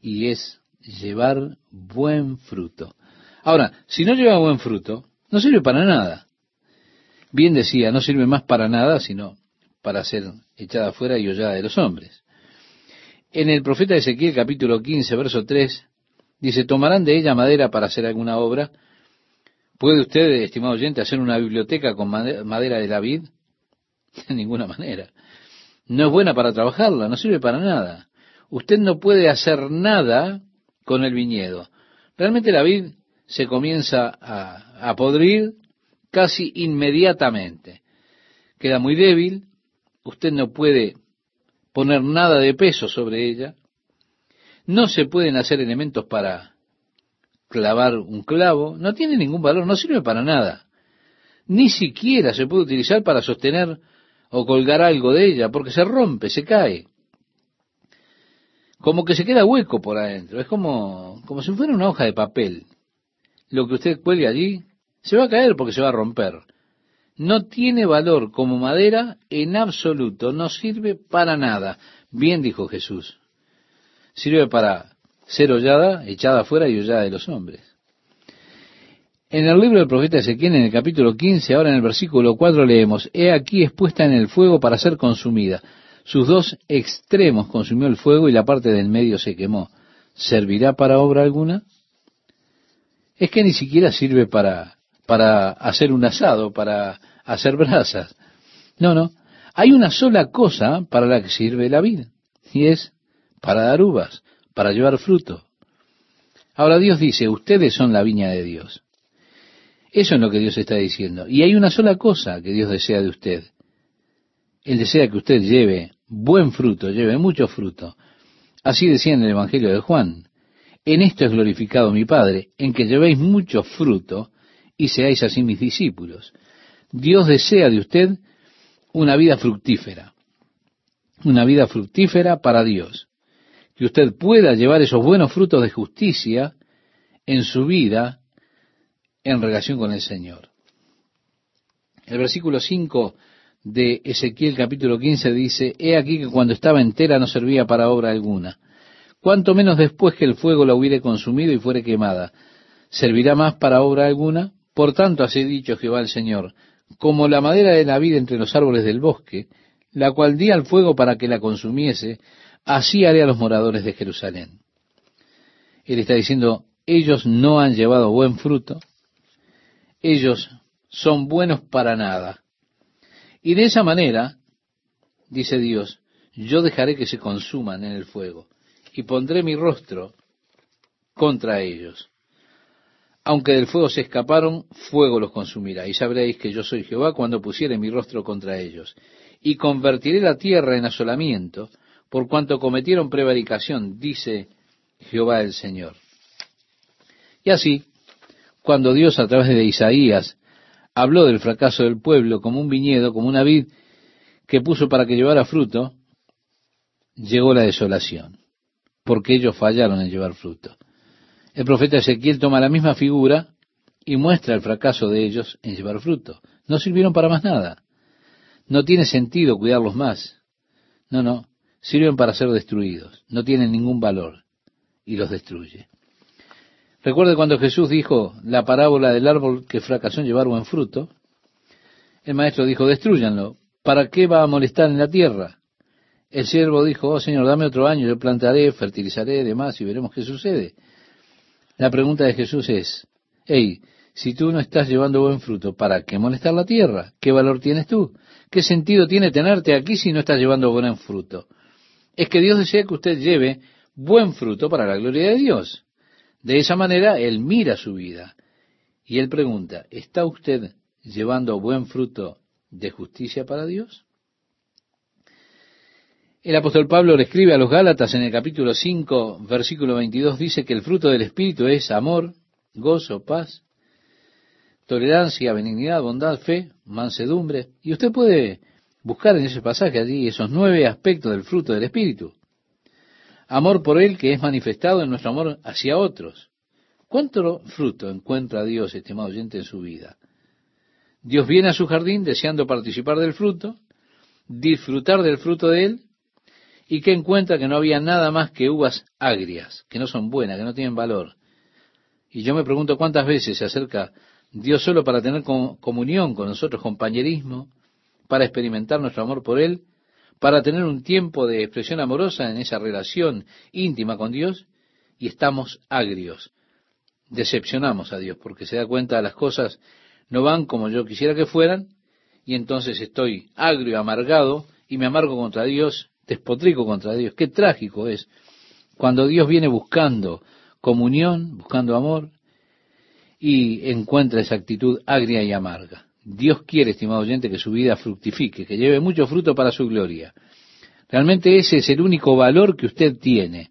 y es llevar buen fruto. Ahora, si no lleva buen fruto, no sirve para nada. Bien decía, no sirve más para nada, sino para ser echada fuera y hollada de los hombres. En el profeta Ezequiel capítulo 15, verso 3, dice, tomarán de ella madera para hacer alguna obra, ¿Puede usted, estimado oyente, hacer una biblioteca con madera de David? [laughs] De ninguna manera. No es buena para trabajarla, no sirve para nada. Usted no puede hacer nada con el viñedo. Realmente la vid se comienza a, a podrir casi inmediatamente. Queda muy débil, usted no puede poner nada de peso sobre ella, no se pueden hacer elementos para clavar un clavo, no tiene ningún valor, no sirve para nada. Ni siquiera se puede utilizar para sostener o colgar algo de ella, porque se rompe, se cae. Como que se queda hueco por adentro, es como, como si fuera una hoja de papel. Lo que usted cuelgue allí se va a caer porque se va a romper. No tiene valor como madera en absoluto, no sirve para nada. Bien dijo Jesús. Sirve para ser hollada, echada afuera y hollada de los hombres. En el libro del profeta Ezequiel, en el capítulo 15, ahora en el versículo 4 leemos, He aquí expuesta en el fuego para ser consumida. Sus dos extremos consumió el fuego y la parte del medio se quemó. ¿Servirá para obra alguna? Es que ni siquiera sirve para, para hacer un asado, para hacer brasas. No, no. Hay una sola cosa para la que sirve la vida, y es para dar uvas, para llevar fruto. Ahora Dios dice, ustedes son la viña de Dios. Eso es lo que Dios está diciendo. Y hay una sola cosa que Dios desea de usted. Él desea que usted lleve buen fruto, lleve mucho fruto. Así decía en el Evangelio de Juan. En esto es glorificado mi Padre, en que llevéis mucho fruto y seáis así mis discípulos. Dios desea de usted una vida fructífera. Una vida fructífera para Dios. Que usted pueda llevar esos buenos frutos de justicia en su vida en relación con el Señor. El versículo 5 de Ezequiel capítulo 15 dice, He aquí que cuando estaba entera no servía para obra alguna, cuanto menos después que el fuego la hubiere consumido y fuere quemada, ¿servirá más para obra alguna? Por tanto, así dicho Jehová el Señor, como la madera de la vida entre los árboles del bosque, la cual di al fuego para que la consumiese, así haré a los moradores de Jerusalén. Él está diciendo, ellos no han llevado buen fruto, ellos son buenos para nada. Y de esa manera, dice Dios, yo dejaré que se consuman en el fuego y pondré mi rostro contra ellos. Aunque del fuego se escaparon, fuego los consumirá. Y sabréis que yo soy Jehová cuando pusiere mi rostro contra ellos. Y convertiré la tierra en asolamiento, por cuanto cometieron prevaricación, dice Jehová el Señor. Y así, cuando Dios a través de Isaías habló del fracaso del pueblo como un viñedo, como una vid que puso para que llevara fruto, llegó la desolación, porque ellos fallaron en llevar fruto. El profeta Ezequiel toma la misma figura y muestra el fracaso de ellos en llevar fruto. No sirvieron para más nada. No tiene sentido cuidarlos más. No, no, sirven para ser destruidos. No tienen ningún valor y los destruye. Recuerde cuando Jesús dijo la parábola del árbol que fracasó en llevar buen fruto. El maestro dijo, destruyanlo. ¿Para qué va a molestar en la tierra? El siervo dijo, oh Señor, dame otro año, yo plantaré, fertilizaré, demás, y veremos qué sucede. La pregunta de Jesús es, hey, si tú no estás llevando buen fruto, ¿para qué molestar la tierra? ¿Qué valor tienes tú? ¿Qué sentido tiene tenerte aquí si no estás llevando buen fruto? Es que Dios desea que usted lleve buen fruto para la gloria de Dios. De esa manera, Él mira su vida y Él pregunta, ¿está usted llevando buen fruto de justicia para Dios? El apóstol Pablo le escribe a los Gálatas en el capítulo 5, versículo 22, dice que el fruto del Espíritu es amor, gozo, paz, tolerancia, benignidad, bondad, fe, mansedumbre. Y usted puede buscar en ese pasaje allí esos nueve aspectos del fruto del Espíritu amor por Él que es manifestado en nuestro amor hacia otros. ¿Cuánto fruto encuentra Dios, estimado oyente, en su vida? Dios viene a su jardín deseando participar del fruto, disfrutar del fruto de Él, y que encuentra que no había nada más que uvas agrias, que no son buenas, que no tienen valor. Y yo me pregunto cuántas veces se acerca Dios solo para tener comunión con nosotros, compañerismo, para experimentar nuestro amor por Él, para tener un tiempo de expresión amorosa en esa relación íntima con Dios y estamos agrios. Decepcionamos a Dios porque se da cuenta de las cosas no van como yo quisiera que fueran y entonces estoy agrio, amargado y me amargo contra Dios, despotrico contra Dios. Qué trágico es cuando Dios viene buscando comunión, buscando amor y encuentra esa actitud agria y amarga. Dios quiere, estimado oyente, que su vida fructifique, que lleve mucho fruto para su gloria. Realmente ese es el único valor que usted tiene.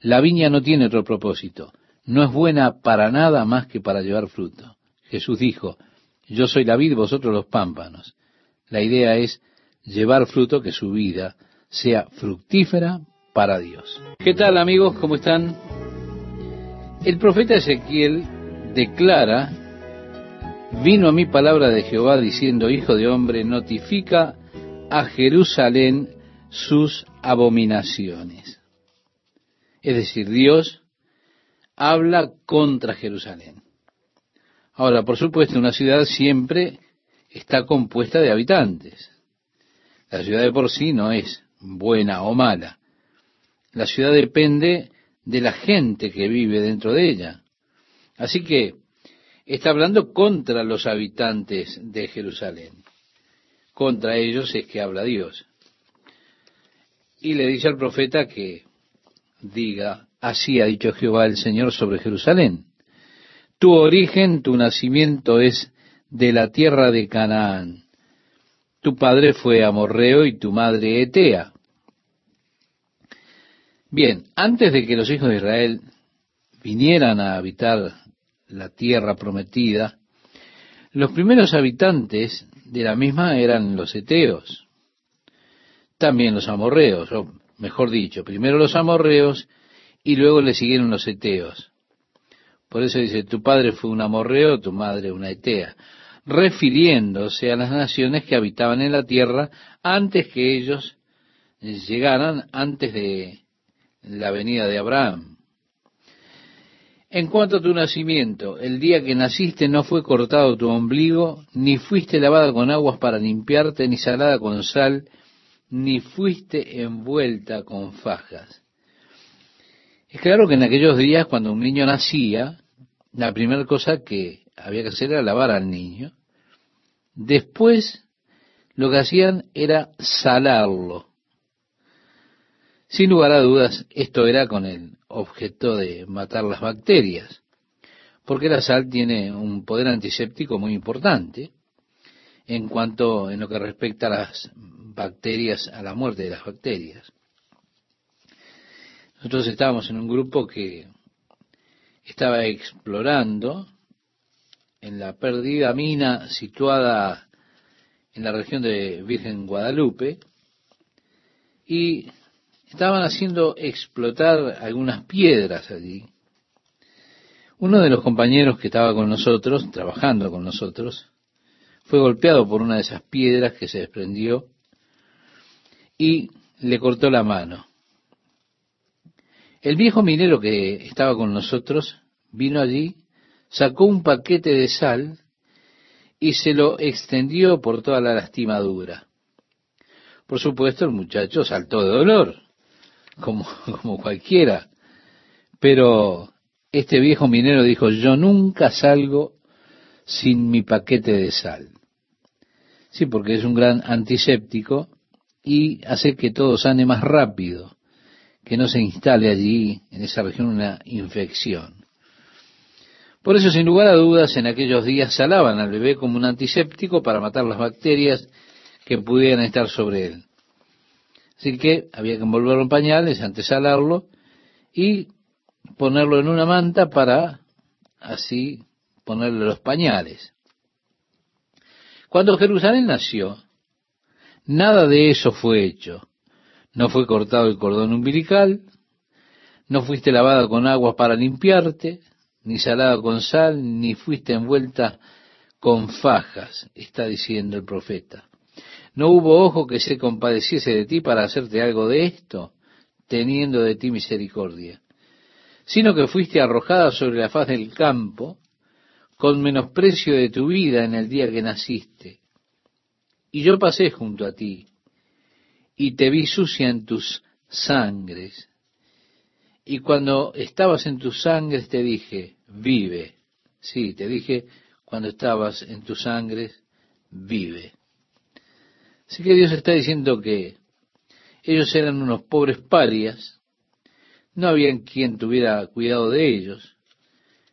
La viña no tiene otro propósito. No es buena para nada más que para llevar fruto. Jesús dijo, yo soy la vid, vosotros los pámpanos. La idea es llevar fruto, que su vida sea fructífera para Dios. ¿Qué tal amigos? ¿Cómo están? El profeta Ezequiel declara vino a mí palabra de Jehová diciendo, Hijo de hombre, notifica a Jerusalén sus abominaciones. Es decir, Dios habla contra Jerusalén. Ahora, por supuesto, una ciudad siempre está compuesta de habitantes. La ciudad de por sí no es buena o mala. La ciudad depende de la gente que vive dentro de ella. Así que está hablando contra los habitantes de Jerusalén. Contra ellos es que habla Dios. Y le dice al profeta que diga, así ha dicho Jehová el Señor sobre Jerusalén. Tu origen, tu nacimiento es de la tierra de Canaán. Tu padre fue amorreo y tu madre etea. Bien, antes de que los hijos de Israel vinieran a habitar la tierra prometida, los primeros habitantes de la misma eran los eteos, también los amorreos, o mejor dicho, primero los amorreos y luego le siguieron los eteos. Por eso dice, tu padre fue un amorreo, tu madre una etea, refiriéndose a las naciones que habitaban en la tierra antes que ellos llegaran, antes de la venida de Abraham. En cuanto a tu nacimiento, el día que naciste no fue cortado tu ombligo, ni fuiste lavada con aguas para limpiarte, ni salada con sal, ni fuiste envuelta con fajas. Es claro que en aquellos días, cuando un niño nacía, la primera cosa que había que hacer era lavar al niño. Después, lo que hacían era salarlo. Sin lugar a dudas, esto era con el objeto de matar las bacterias, porque la sal tiene un poder antiséptico muy importante en cuanto en lo que respecta a las bacterias, a la muerte de las bacterias. Nosotros estábamos en un grupo que estaba explorando en la perdida mina situada en la región de Virgen Guadalupe y estaban haciendo explotar algunas piedras allí. Uno de los compañeros que estaba con nosotros, trabajando con nosotros, fue golpeado por una de esas piedras que se desprendió y le cortó la mano. El viejo minero que estaba con nosotros vino allí, sacó un paquete de sal y se lo extendió por toda la lastimadura. Por supuesto, el muchacho saltó de dolor [laughs] como, cualquiera. Pero este viejo minero dijo, yo nunca salgo sin mi paquete de sal. Sí, porque es un gran antiséptico y hace que todo sane más rápido, que no se instale allí, en esa región, una infección. Por eso, sin lugar a dudas, en aquellos días salaban al bebé como un antiséptico para matar las bacterias que pudieran estar sobre él. Así que había que envolverlo en pañales, antesalarlo y ponerlo en una manta para así ponerle los pañales. Cuando Jerusalén nació, nada de eso fue hecho. No fue cortado el cordón umbilical, no fuiste lavada con agua para limpiarte, ni salada con sal, ni fuiste envuelta con fajas, está diciendo el profeta. ¿No hubo ojo que se compadeciese de ti para hacerte algo de esto, teniendo de ti misericordia? Sino que fuiste arrojada sobre la faz del campo, con menosprecio de tu vida en el día que naciste. Y yo pasé junto a ti, y te vi sucia en tus sangres. Y cuando estabas en tus sangres te dije, vive. Sí, te dije, cuando estabas en tus sangres, vive. Así que Dios está diciendo que ellos eran unos pobres parias, no había quien tuviera cuidado de ellos,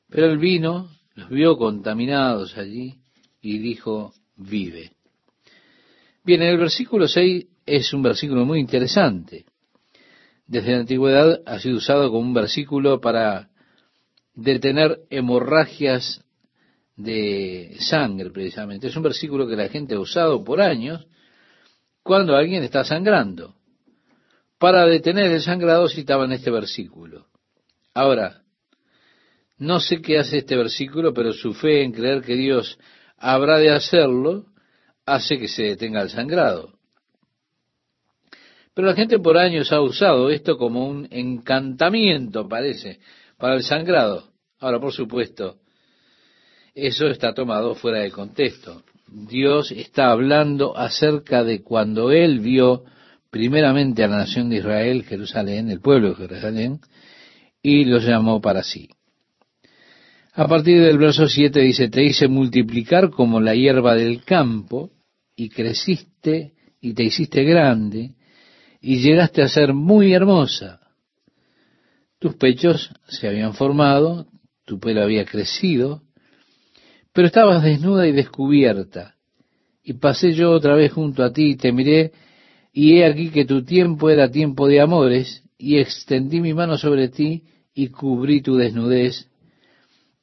pero él vino, los vio contaminados allí y dijo, vive. Bien, en el versículo 6 es un versículo muy interesante. Desde la antigüedad ha sido usado como un versículo para detener hemorragias de sangre, precisamente. Es un versículo que la gente ha usado por años cuando alguien está sangrando. Para detener el sangrado citaban este versículo. Ahora, no sé qué hace este versículo, pero su fe en creer que Dios habrá de hacerlo hace que se detenga el sangrado. Pero la gente por años ha usado esto como un encantamiento, parece, para el sangrado. Ahora, por supuesto, eso está tomado fuera de contexto. Dios está hablando acerca de cuando Él vio primeramente a la nación de Israel, Jerusalén, el pueblo de Jerusalén, y los llamó para sí. A partir del verso 7 dice, te hice multiplicar como la hierba del campo, y creciste y te hiciste grande, y llegaste a ser muy hermosa. Tus pechos se habían formado, tu pelo había crecido, pero estabas desnuda y descubierta. Y pasé yo otra vez junto a ti y te miré, y he aquí que tu tiempo era tiempo de amores, y extendí mi mano sobre ti y cubrí tu desnudez,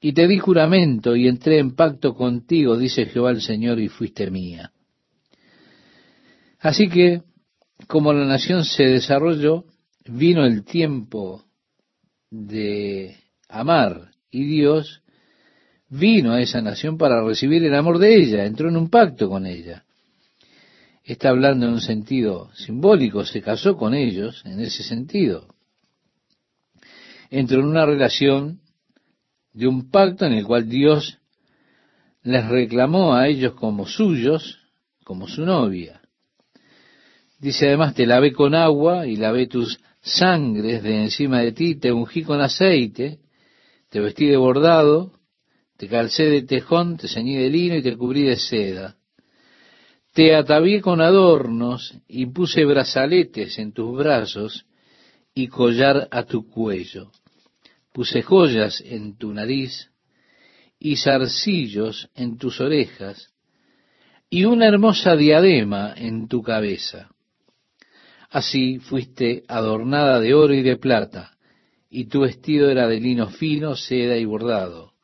y te di juramento y entré en pacto contigo, dice Jehová el Señor, y fuiste mía. Así que, como la nación se desarrolló, vino el tiempo de amar y Dios vino a esa nación para recibir el amor de ella, entró en un pacto con ella. Está hablando en un sentido simbólico, se casó con ellos en ese sentido. Entró en una relación de un pacto en el cual Dios les reclamó a ellos como suyos, como su novia. Dice además, te lavé con agua y lavé tus sangres de encima de ti, te ungí con aceite, te vestí de bordado, te calcé de tejón, te ceñí de lino y te cubrí de seda. Te atavié con adornos y puse brazaletes en tus brazos y collar a tu cuello. Puse joyas en tu nariz y zarcillos en tus orejas y una hermosa diadema en tu cabeza. Así fuiste adornada de oro y de plata, y tu vestido era de lino fino, seda y bordado.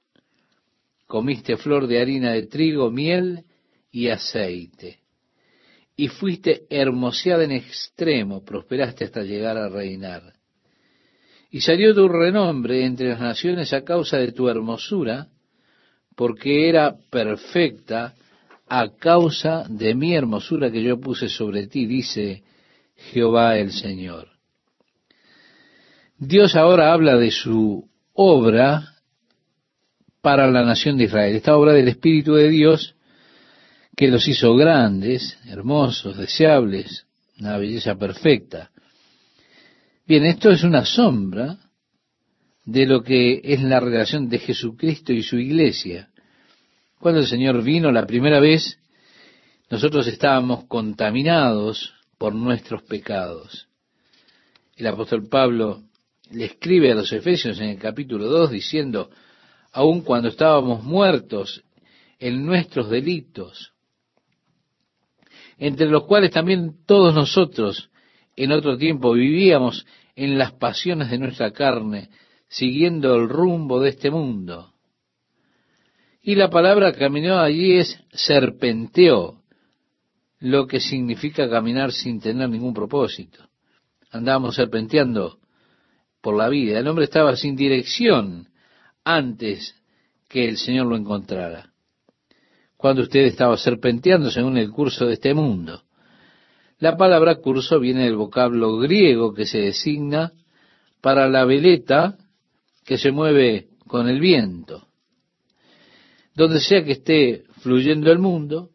Comiste flor de harina de trigo, miel y aceite. Y fuiste hermoseada en extremo, prosperaste hasta llegar a reinar. Y salió tu renombre entre las naciones a causa de tu hermosura, porque era perfecta a causa de mi hermosura que yo puse sobre ti, dice Jehová el Señor. Dios ahora habla de su obra para la nación de Israel, esta obra del Espíritu de Dios que los hizo grandes, hermosos, deseables, una belleza perfecta. Bien, esto es una sombra de lo que es la relación de Jesucristo y su iglesia. Cuando el Señor vino la primera vez, nosotros estábamos contaminados por nuestros pecados. El apóstol Pablo le escribe a los Efesios en el capítulo 2 diciendo, aun cuando estábamos muertos en nuestros delitos, entre los cuales también todos nosotros en otro tiempo vivíamos en las pasiones de nuestra carne, siguiendo el rumbo de este mundo. Y la palabra caminó allí es serpenteó, lo que significa caminar sin tener ningún propósito. Andábamos serpenteando por la vida. El hombre estaba sin dirección antes que el Señor lo encontrara. Cuando usted estaba serpenteando según el curso de este mundo. La palabra curso viene del vocablo griego que se designa para la veleta que se mueve con el viento. Donde sea que esté fluyendo el mundo,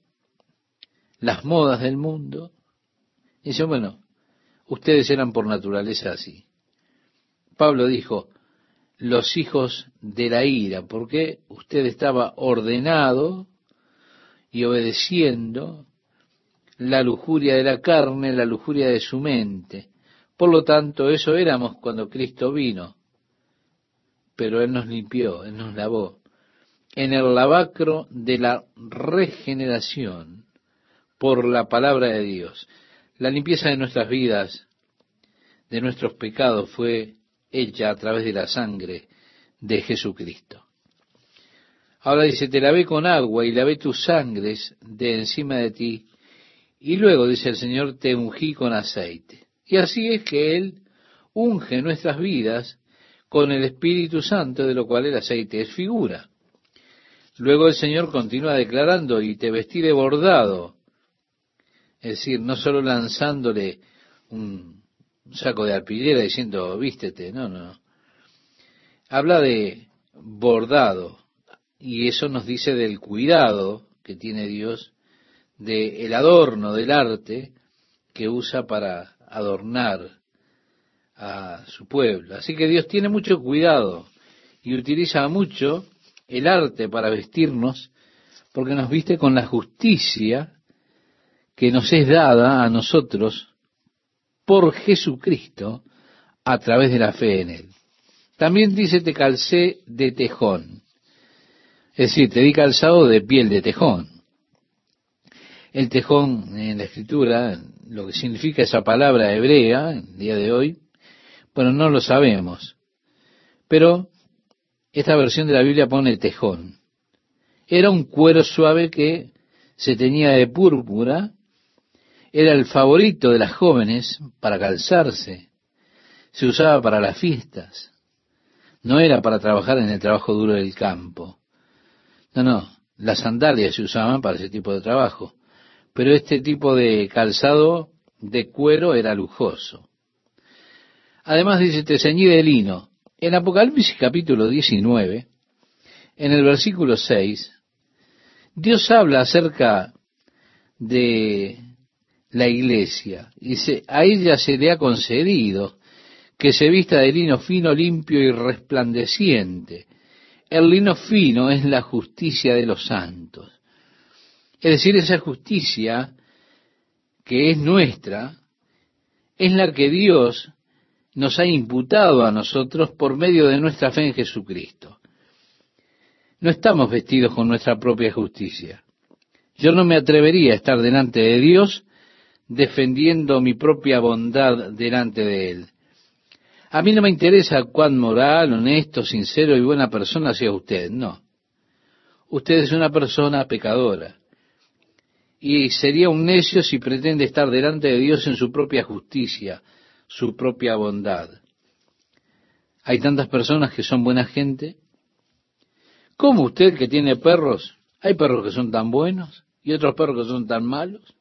las modas del mundo. Y dice, bueno, ustedes eran por naturaleza así. Pablo dijo, los hijos de la ira, porque usted estaba ordenado y obedeciendo la lujuria de la carne, la lujuria de su mente. Por lo tanto, eso éramos cuando Cristo vino. Pero Él nos limpió, Él nos lavó. En el lavacro de la regeneración, por la palabra de Dios. La limpieza de nuestras vidas, de nuestros pecados, fue hecha a través de la sangre de Jesucristo. Ahora dice, te lavé con agua y lavé tus sangres de encima de ti, y luego, dice el Señor, te ungí con aceite. Y así es que Él unge nuestras vidas con el Espíritu Santo, de lo cual el aceite es figura. Luego el Señor continúa declarando, y te vestí de bordado, es decir, no solo lanzándole un saco de arpillera diciendo, vístete, no, no. Habla de bordado, y eso nos dice del cuidado que tiene Dios, del adorno del arte que usa para adornar a su pueblo. Así que Dios tiene mucho cuidado y utiliza mucho el arte para vestirnos, porque nos viste con la justicia que nos es dada a nosotros por Jesucristo a través de la fe en Él. También dice, te calcé de tejón. Es decir, te di calzado de piel de tejón. El tejón en la escritura, lo que significa esa palabra hebrea, el día de hoy, bueno, no lo sabemos. Pero esta versión de la Biblia pone tejón. Era un cuero suave que se tenía de púrpura, era el favorito de las jóvenes para calzarse, se usaba para las fiestas, no era para trabajar en el trabajo duro del campo. No, no, las sandalias se usaban para ese tipo de trabajo, pero este tipo de calzado de cuero era lujoso. Además dice, te ceñí de lino. En Apocalipsis capítulo 19, en el versículo 6, Dios habla acerca de la iglesia. Dice, a ella se le ha concedido que se vista de lino fino, limpio y resplandeciente. El lino fino es la justicia de los santos. Es decir, esa justicia que es nuestra, es la que Dios nos ha imputado a nosotros por medio de nuestra fe en Jesucristo. No estamos vestidos con nuestra propia justicia. Yo no me atrevería a estar delante de Dios defendiendo mi propia bondad delante de Él. A mí no me interesa cuán moral, honesto, sincero y buena persona sea usted, no. Usted es una persona pecadora. Y sería un necio si pretende estar delante de Dios en su propia justicia, su propia bondad. Hay tantas personas que son buena gente. ¿Cómo usted que tiene perros? Hay perros que son tan buenos y otros perros que son tan malos.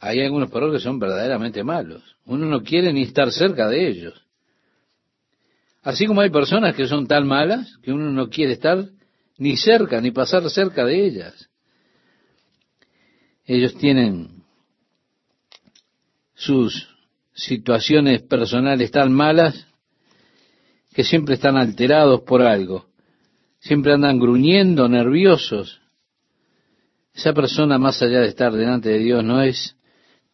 Hay algunos perros que son verdaderamente malos. Uno no quiere ni estar cerca de ellos. Así como hay personas que son tan malas que uno no quiere estar ni cerca, ni pasar cerca de ellas. Ellos tienen sus situaciones personales tan malas que siempre están alterados por algo. Siempre andan gruñendo, nerviosos. Esa persona, más allá de estar delante de Dios, no es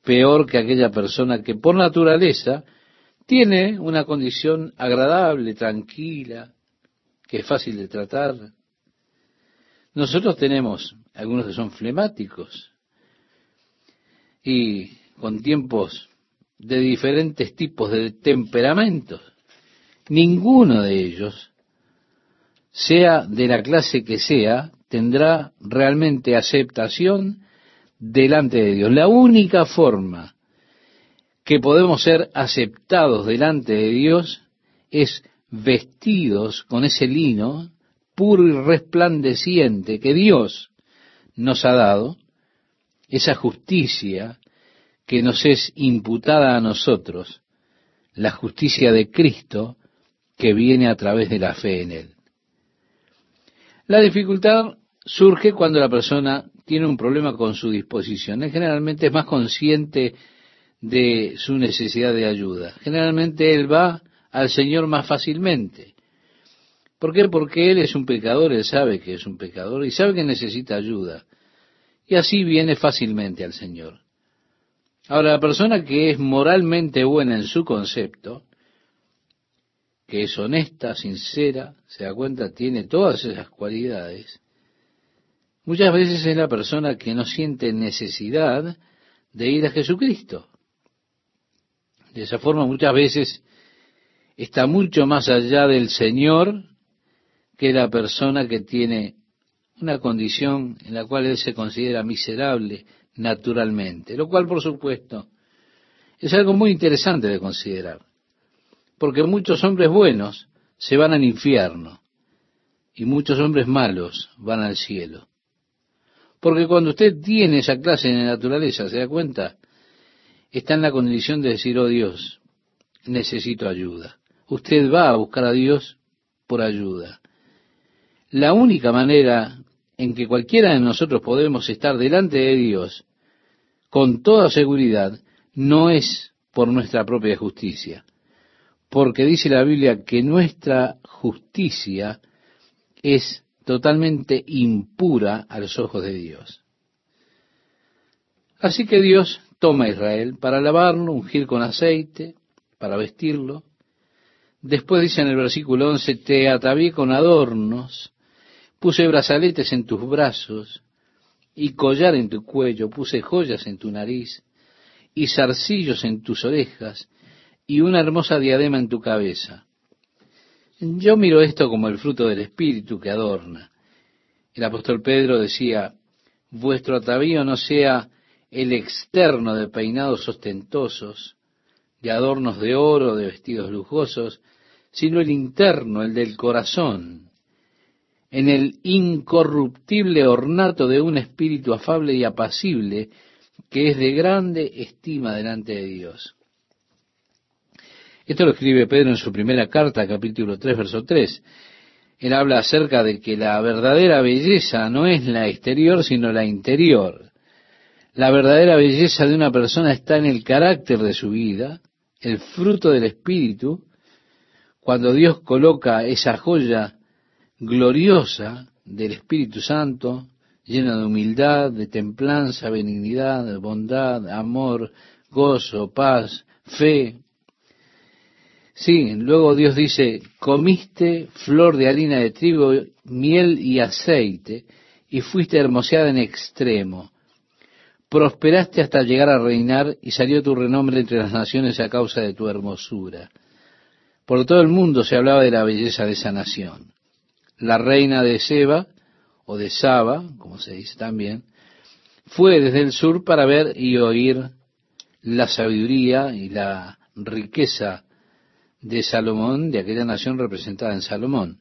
peor que aquella persona que por naturaleza tiene una condición agradable, tranquila, que es fácil de tratar. Nosotros tenemos algunos que son flemáticos y con tiempos de diferentes tipos de temperamentos. Ninguno de ellos, sea de la clase que sea, tendrá realmente aceptación delante de Dios. La única forma que podemos ser aceptados delante de Dios es vestidos con ese lino puro y resplandeciente que Dios nos ha dado, esa justicia que nos es imputada a nosotros, la justicia de Cristo que viene a través de la fe en Él. La dificultad surge cuando la persona tiene un problema con su disposición. generalmente es más consciente de su necesidad de ayuda. Generalmente él va al Señor más fácilmente. ¿Por qué? Porque él es un pecador, él sabe que es un pecador y sabe que necesita ayuda. Y así viene fácilmente al Señor. Ahora, la persona que es moralmente buena en su concepto, que es honesta, sincera, se da cuenta, tiene todas esas cualidades, Muchas veces es la persona que no siente necesidad de ir a Jesucristo. De esa forma muchas veces está mucho más allá del Señor que la persona que tiene una condición en la cual él se considera miserable naturalmente, lo cual por supuesto es algo muy interesante de considerar, porque muchos hombres buenos se van al infierno y muchos hombres malos van al cielo. Porque cuando usted tiene esa clase de naturaleza, ¿se da cuenta? Está en la condición de decir, oh Dios, necesito ayuda. Usted va a buscar a Dios por ayuda. La única manera en que cualquiera de nosotros podemos estar delante de Dios con toda seguridad no es por nuestra propia justicia, porque dice la Biblia que nuestra justicia es totalmente impura a los ojos de Dios. Así que Dios toma a Israel para lavarlo, ungir con aceite, para vestirlo. Después dice en el versículo 11, te atavié con adornos, puse brazaletes en tus brazos y collar en tu cuello, puse joyas en tu nariz y zarcillos en tus orejas y una hermosa diadema en tu cabeza. Yo miro esto como el fruto del Espíritu que adorna. El apóstol Pedro decía, vuestro atavío no sea el externo de peinados ostentosos, de adornos de oro, de vestidos lujosos, sino el interno, el del corazón, en el incorruptible ornato de un espíritu afable y apacible, que es de grande estima delante de Dios. Esto lo escribe Pedro en su primera carta, capítulo 3, verso 3. Él habla acerca de que la verdadera belleza no es la exterior, sino la interior. La verdadera belleza de una persona está en el carácter de su vida, el fruto del Espíritu, cuando Dios coloca esa joya gloriosa del Espíritu Santo, llena de humildad, de templanza, benignidad, bondad, amor, gozo, paz, fe, Sí, luego Dios dice, comiste flor de harina de trigo, miel y aceite, y fuiste hermoseada en extremo. Prosperaste hasta llegar a reinar y salió tu renombre entre las naciones a causa de tu hermosura. Por todo el mundo se hablaba de la belleza de esa nación. La reina de Seba, o de Saba, como se dice también, fue desde el sur para ver y oír la sabiduría y la riqueza de Salomón, de aquella nación representada en Salomón.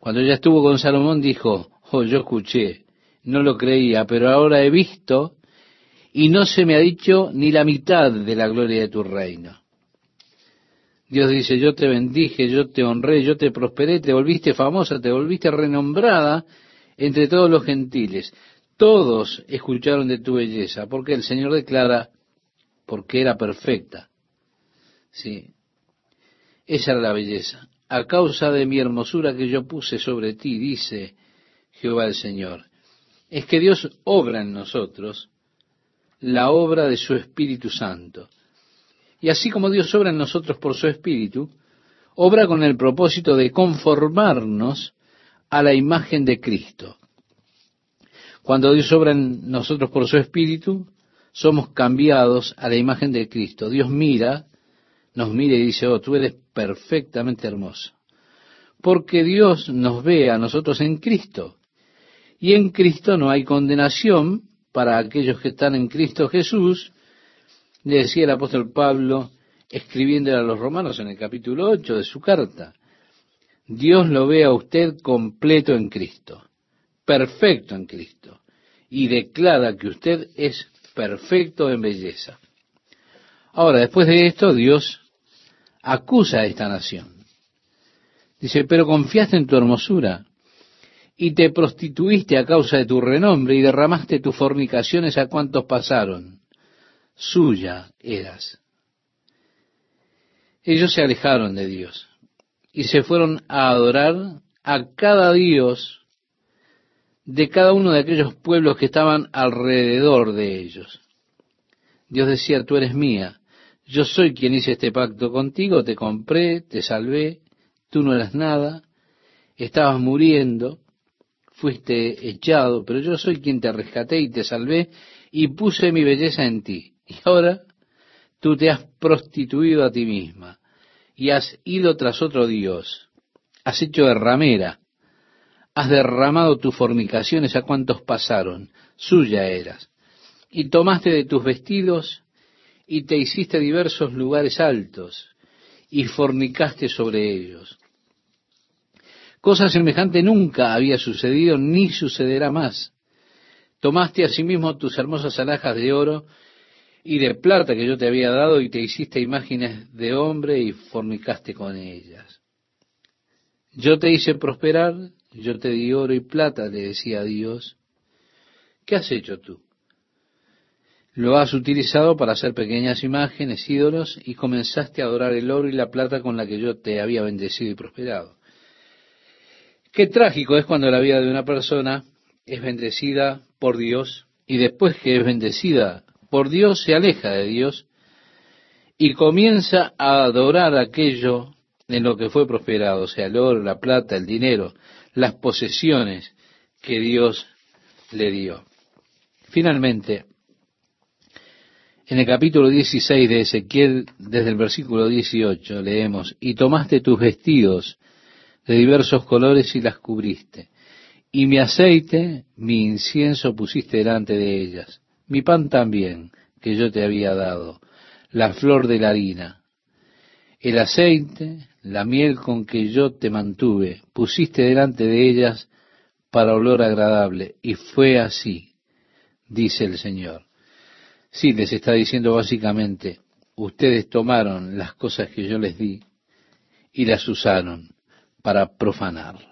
Cuando ella estuvo con Salomón dijo, oh, yo escuché, no lo creía, pero ahora he visto y no se me ha dicho ni la mitad de la gloria de tu reino. Dios dice, yo te bendije, yo te honré, yo te prosperé, te volviste famosa, te volviste renombrada entre todos los gentiles. Todos escucharon de tu belleza, porque el Señor declara, porque era perfecta. Sí, esa era la belleza. A causa de mi hermosura que yo puse sobre ti, dice Jehová el Señor. Es que Dios obra en nosotros la obra de su Espíritu Santo. Y así como Dios obra en nosotros por su Espíritu, obra con el propósito de conformarnos a la imagen de Cristo. Cuando Dios obra en nosotros por su Espíritu, somos cambiados a la imagen de Cristo. Dios mira nos mire y dice, oh, tú eres perfectamente hermoso. Porque Dios nos ve a nosotros en Cristo. Y en Cristo no hay condenación para aquellos que están en Cristo Jesús, le decía el apóstol Pablo, escribiéndole a los romanos en el capítulo 8 de su carta. Dios lo ve a usted completo en Cristo, perfecto en Cristo, y declara que usted es perfecto en belleza. Ahora, después de esto, Dios acusa a esta nación. Dice, pero confiaste en tu hermosura y te prostituiste a causa de tu renombre y derramaste tus fornicaciones a cuantos pasaron. Suya eras. Ellos se alejaron de Dios y se fueron a adorar a cada Dios de cada uno de aquellos pueblos que estaban alrededor de ellos. Dios decía, tú eres mía, yo soy quien hice este pacto contigo, te compré, te salvé, tú no eras nada, estabas muriendo, fuiste echado, pero yo soy quien te rescaté y te salvé y puse mi belleza en ti. Y ahora tú te has prostituido a ti misma y has ido tras otro Dios, has hecho de ramera, has derramado tus fornicaciones a cuantos pasaron, suya eras, y tomaste de tus vestidos y te hiciste diversos lugares altos y fornicaste sobre ellos. Cosa semejante nunca había sucedido ni sucederá más. Tomaste asimismo tus hermosas alhajas de oro y de plata que yo te había dado y te hiciste imágenes de hombre y fornicaste con ellas. Yo te hice prosperar, yo te di oro y plata, le decía Dios. ¿Qué has hecho tú? Lo has utilizado para hacer pequeñas imágenes, ídolos, y comenzaste a adorar el oro y la plata con la que yo te había bendecido y prosperado. Qué trágico es cuando la vida de una persona es bendecida por Dios y después que es bendecida por Dios se aleja de Dios y comienza a adorar aquello en lo que fue prosperado, o sea, el oro, la plata, el dinero, las posesiones que Dios le dio. Finalmente, en el capítulo 16 de Ezequiel, desde el versículo 18, leemos, y tomaste tus vestidos de diversos colores y las cubriste, y mi aceite, mi incienso pusiste delante de ellas, mi pan también, que yo te había dado, la flor de la harina, el aceite, la miel con que yo te mantuve, pusiste delante de ellas para olor agradable, y fue así, dice el Señor. Sí, les está diciendo básicamente, ustedes tomaron las cosas que yo les di y las usaron para profanarlas.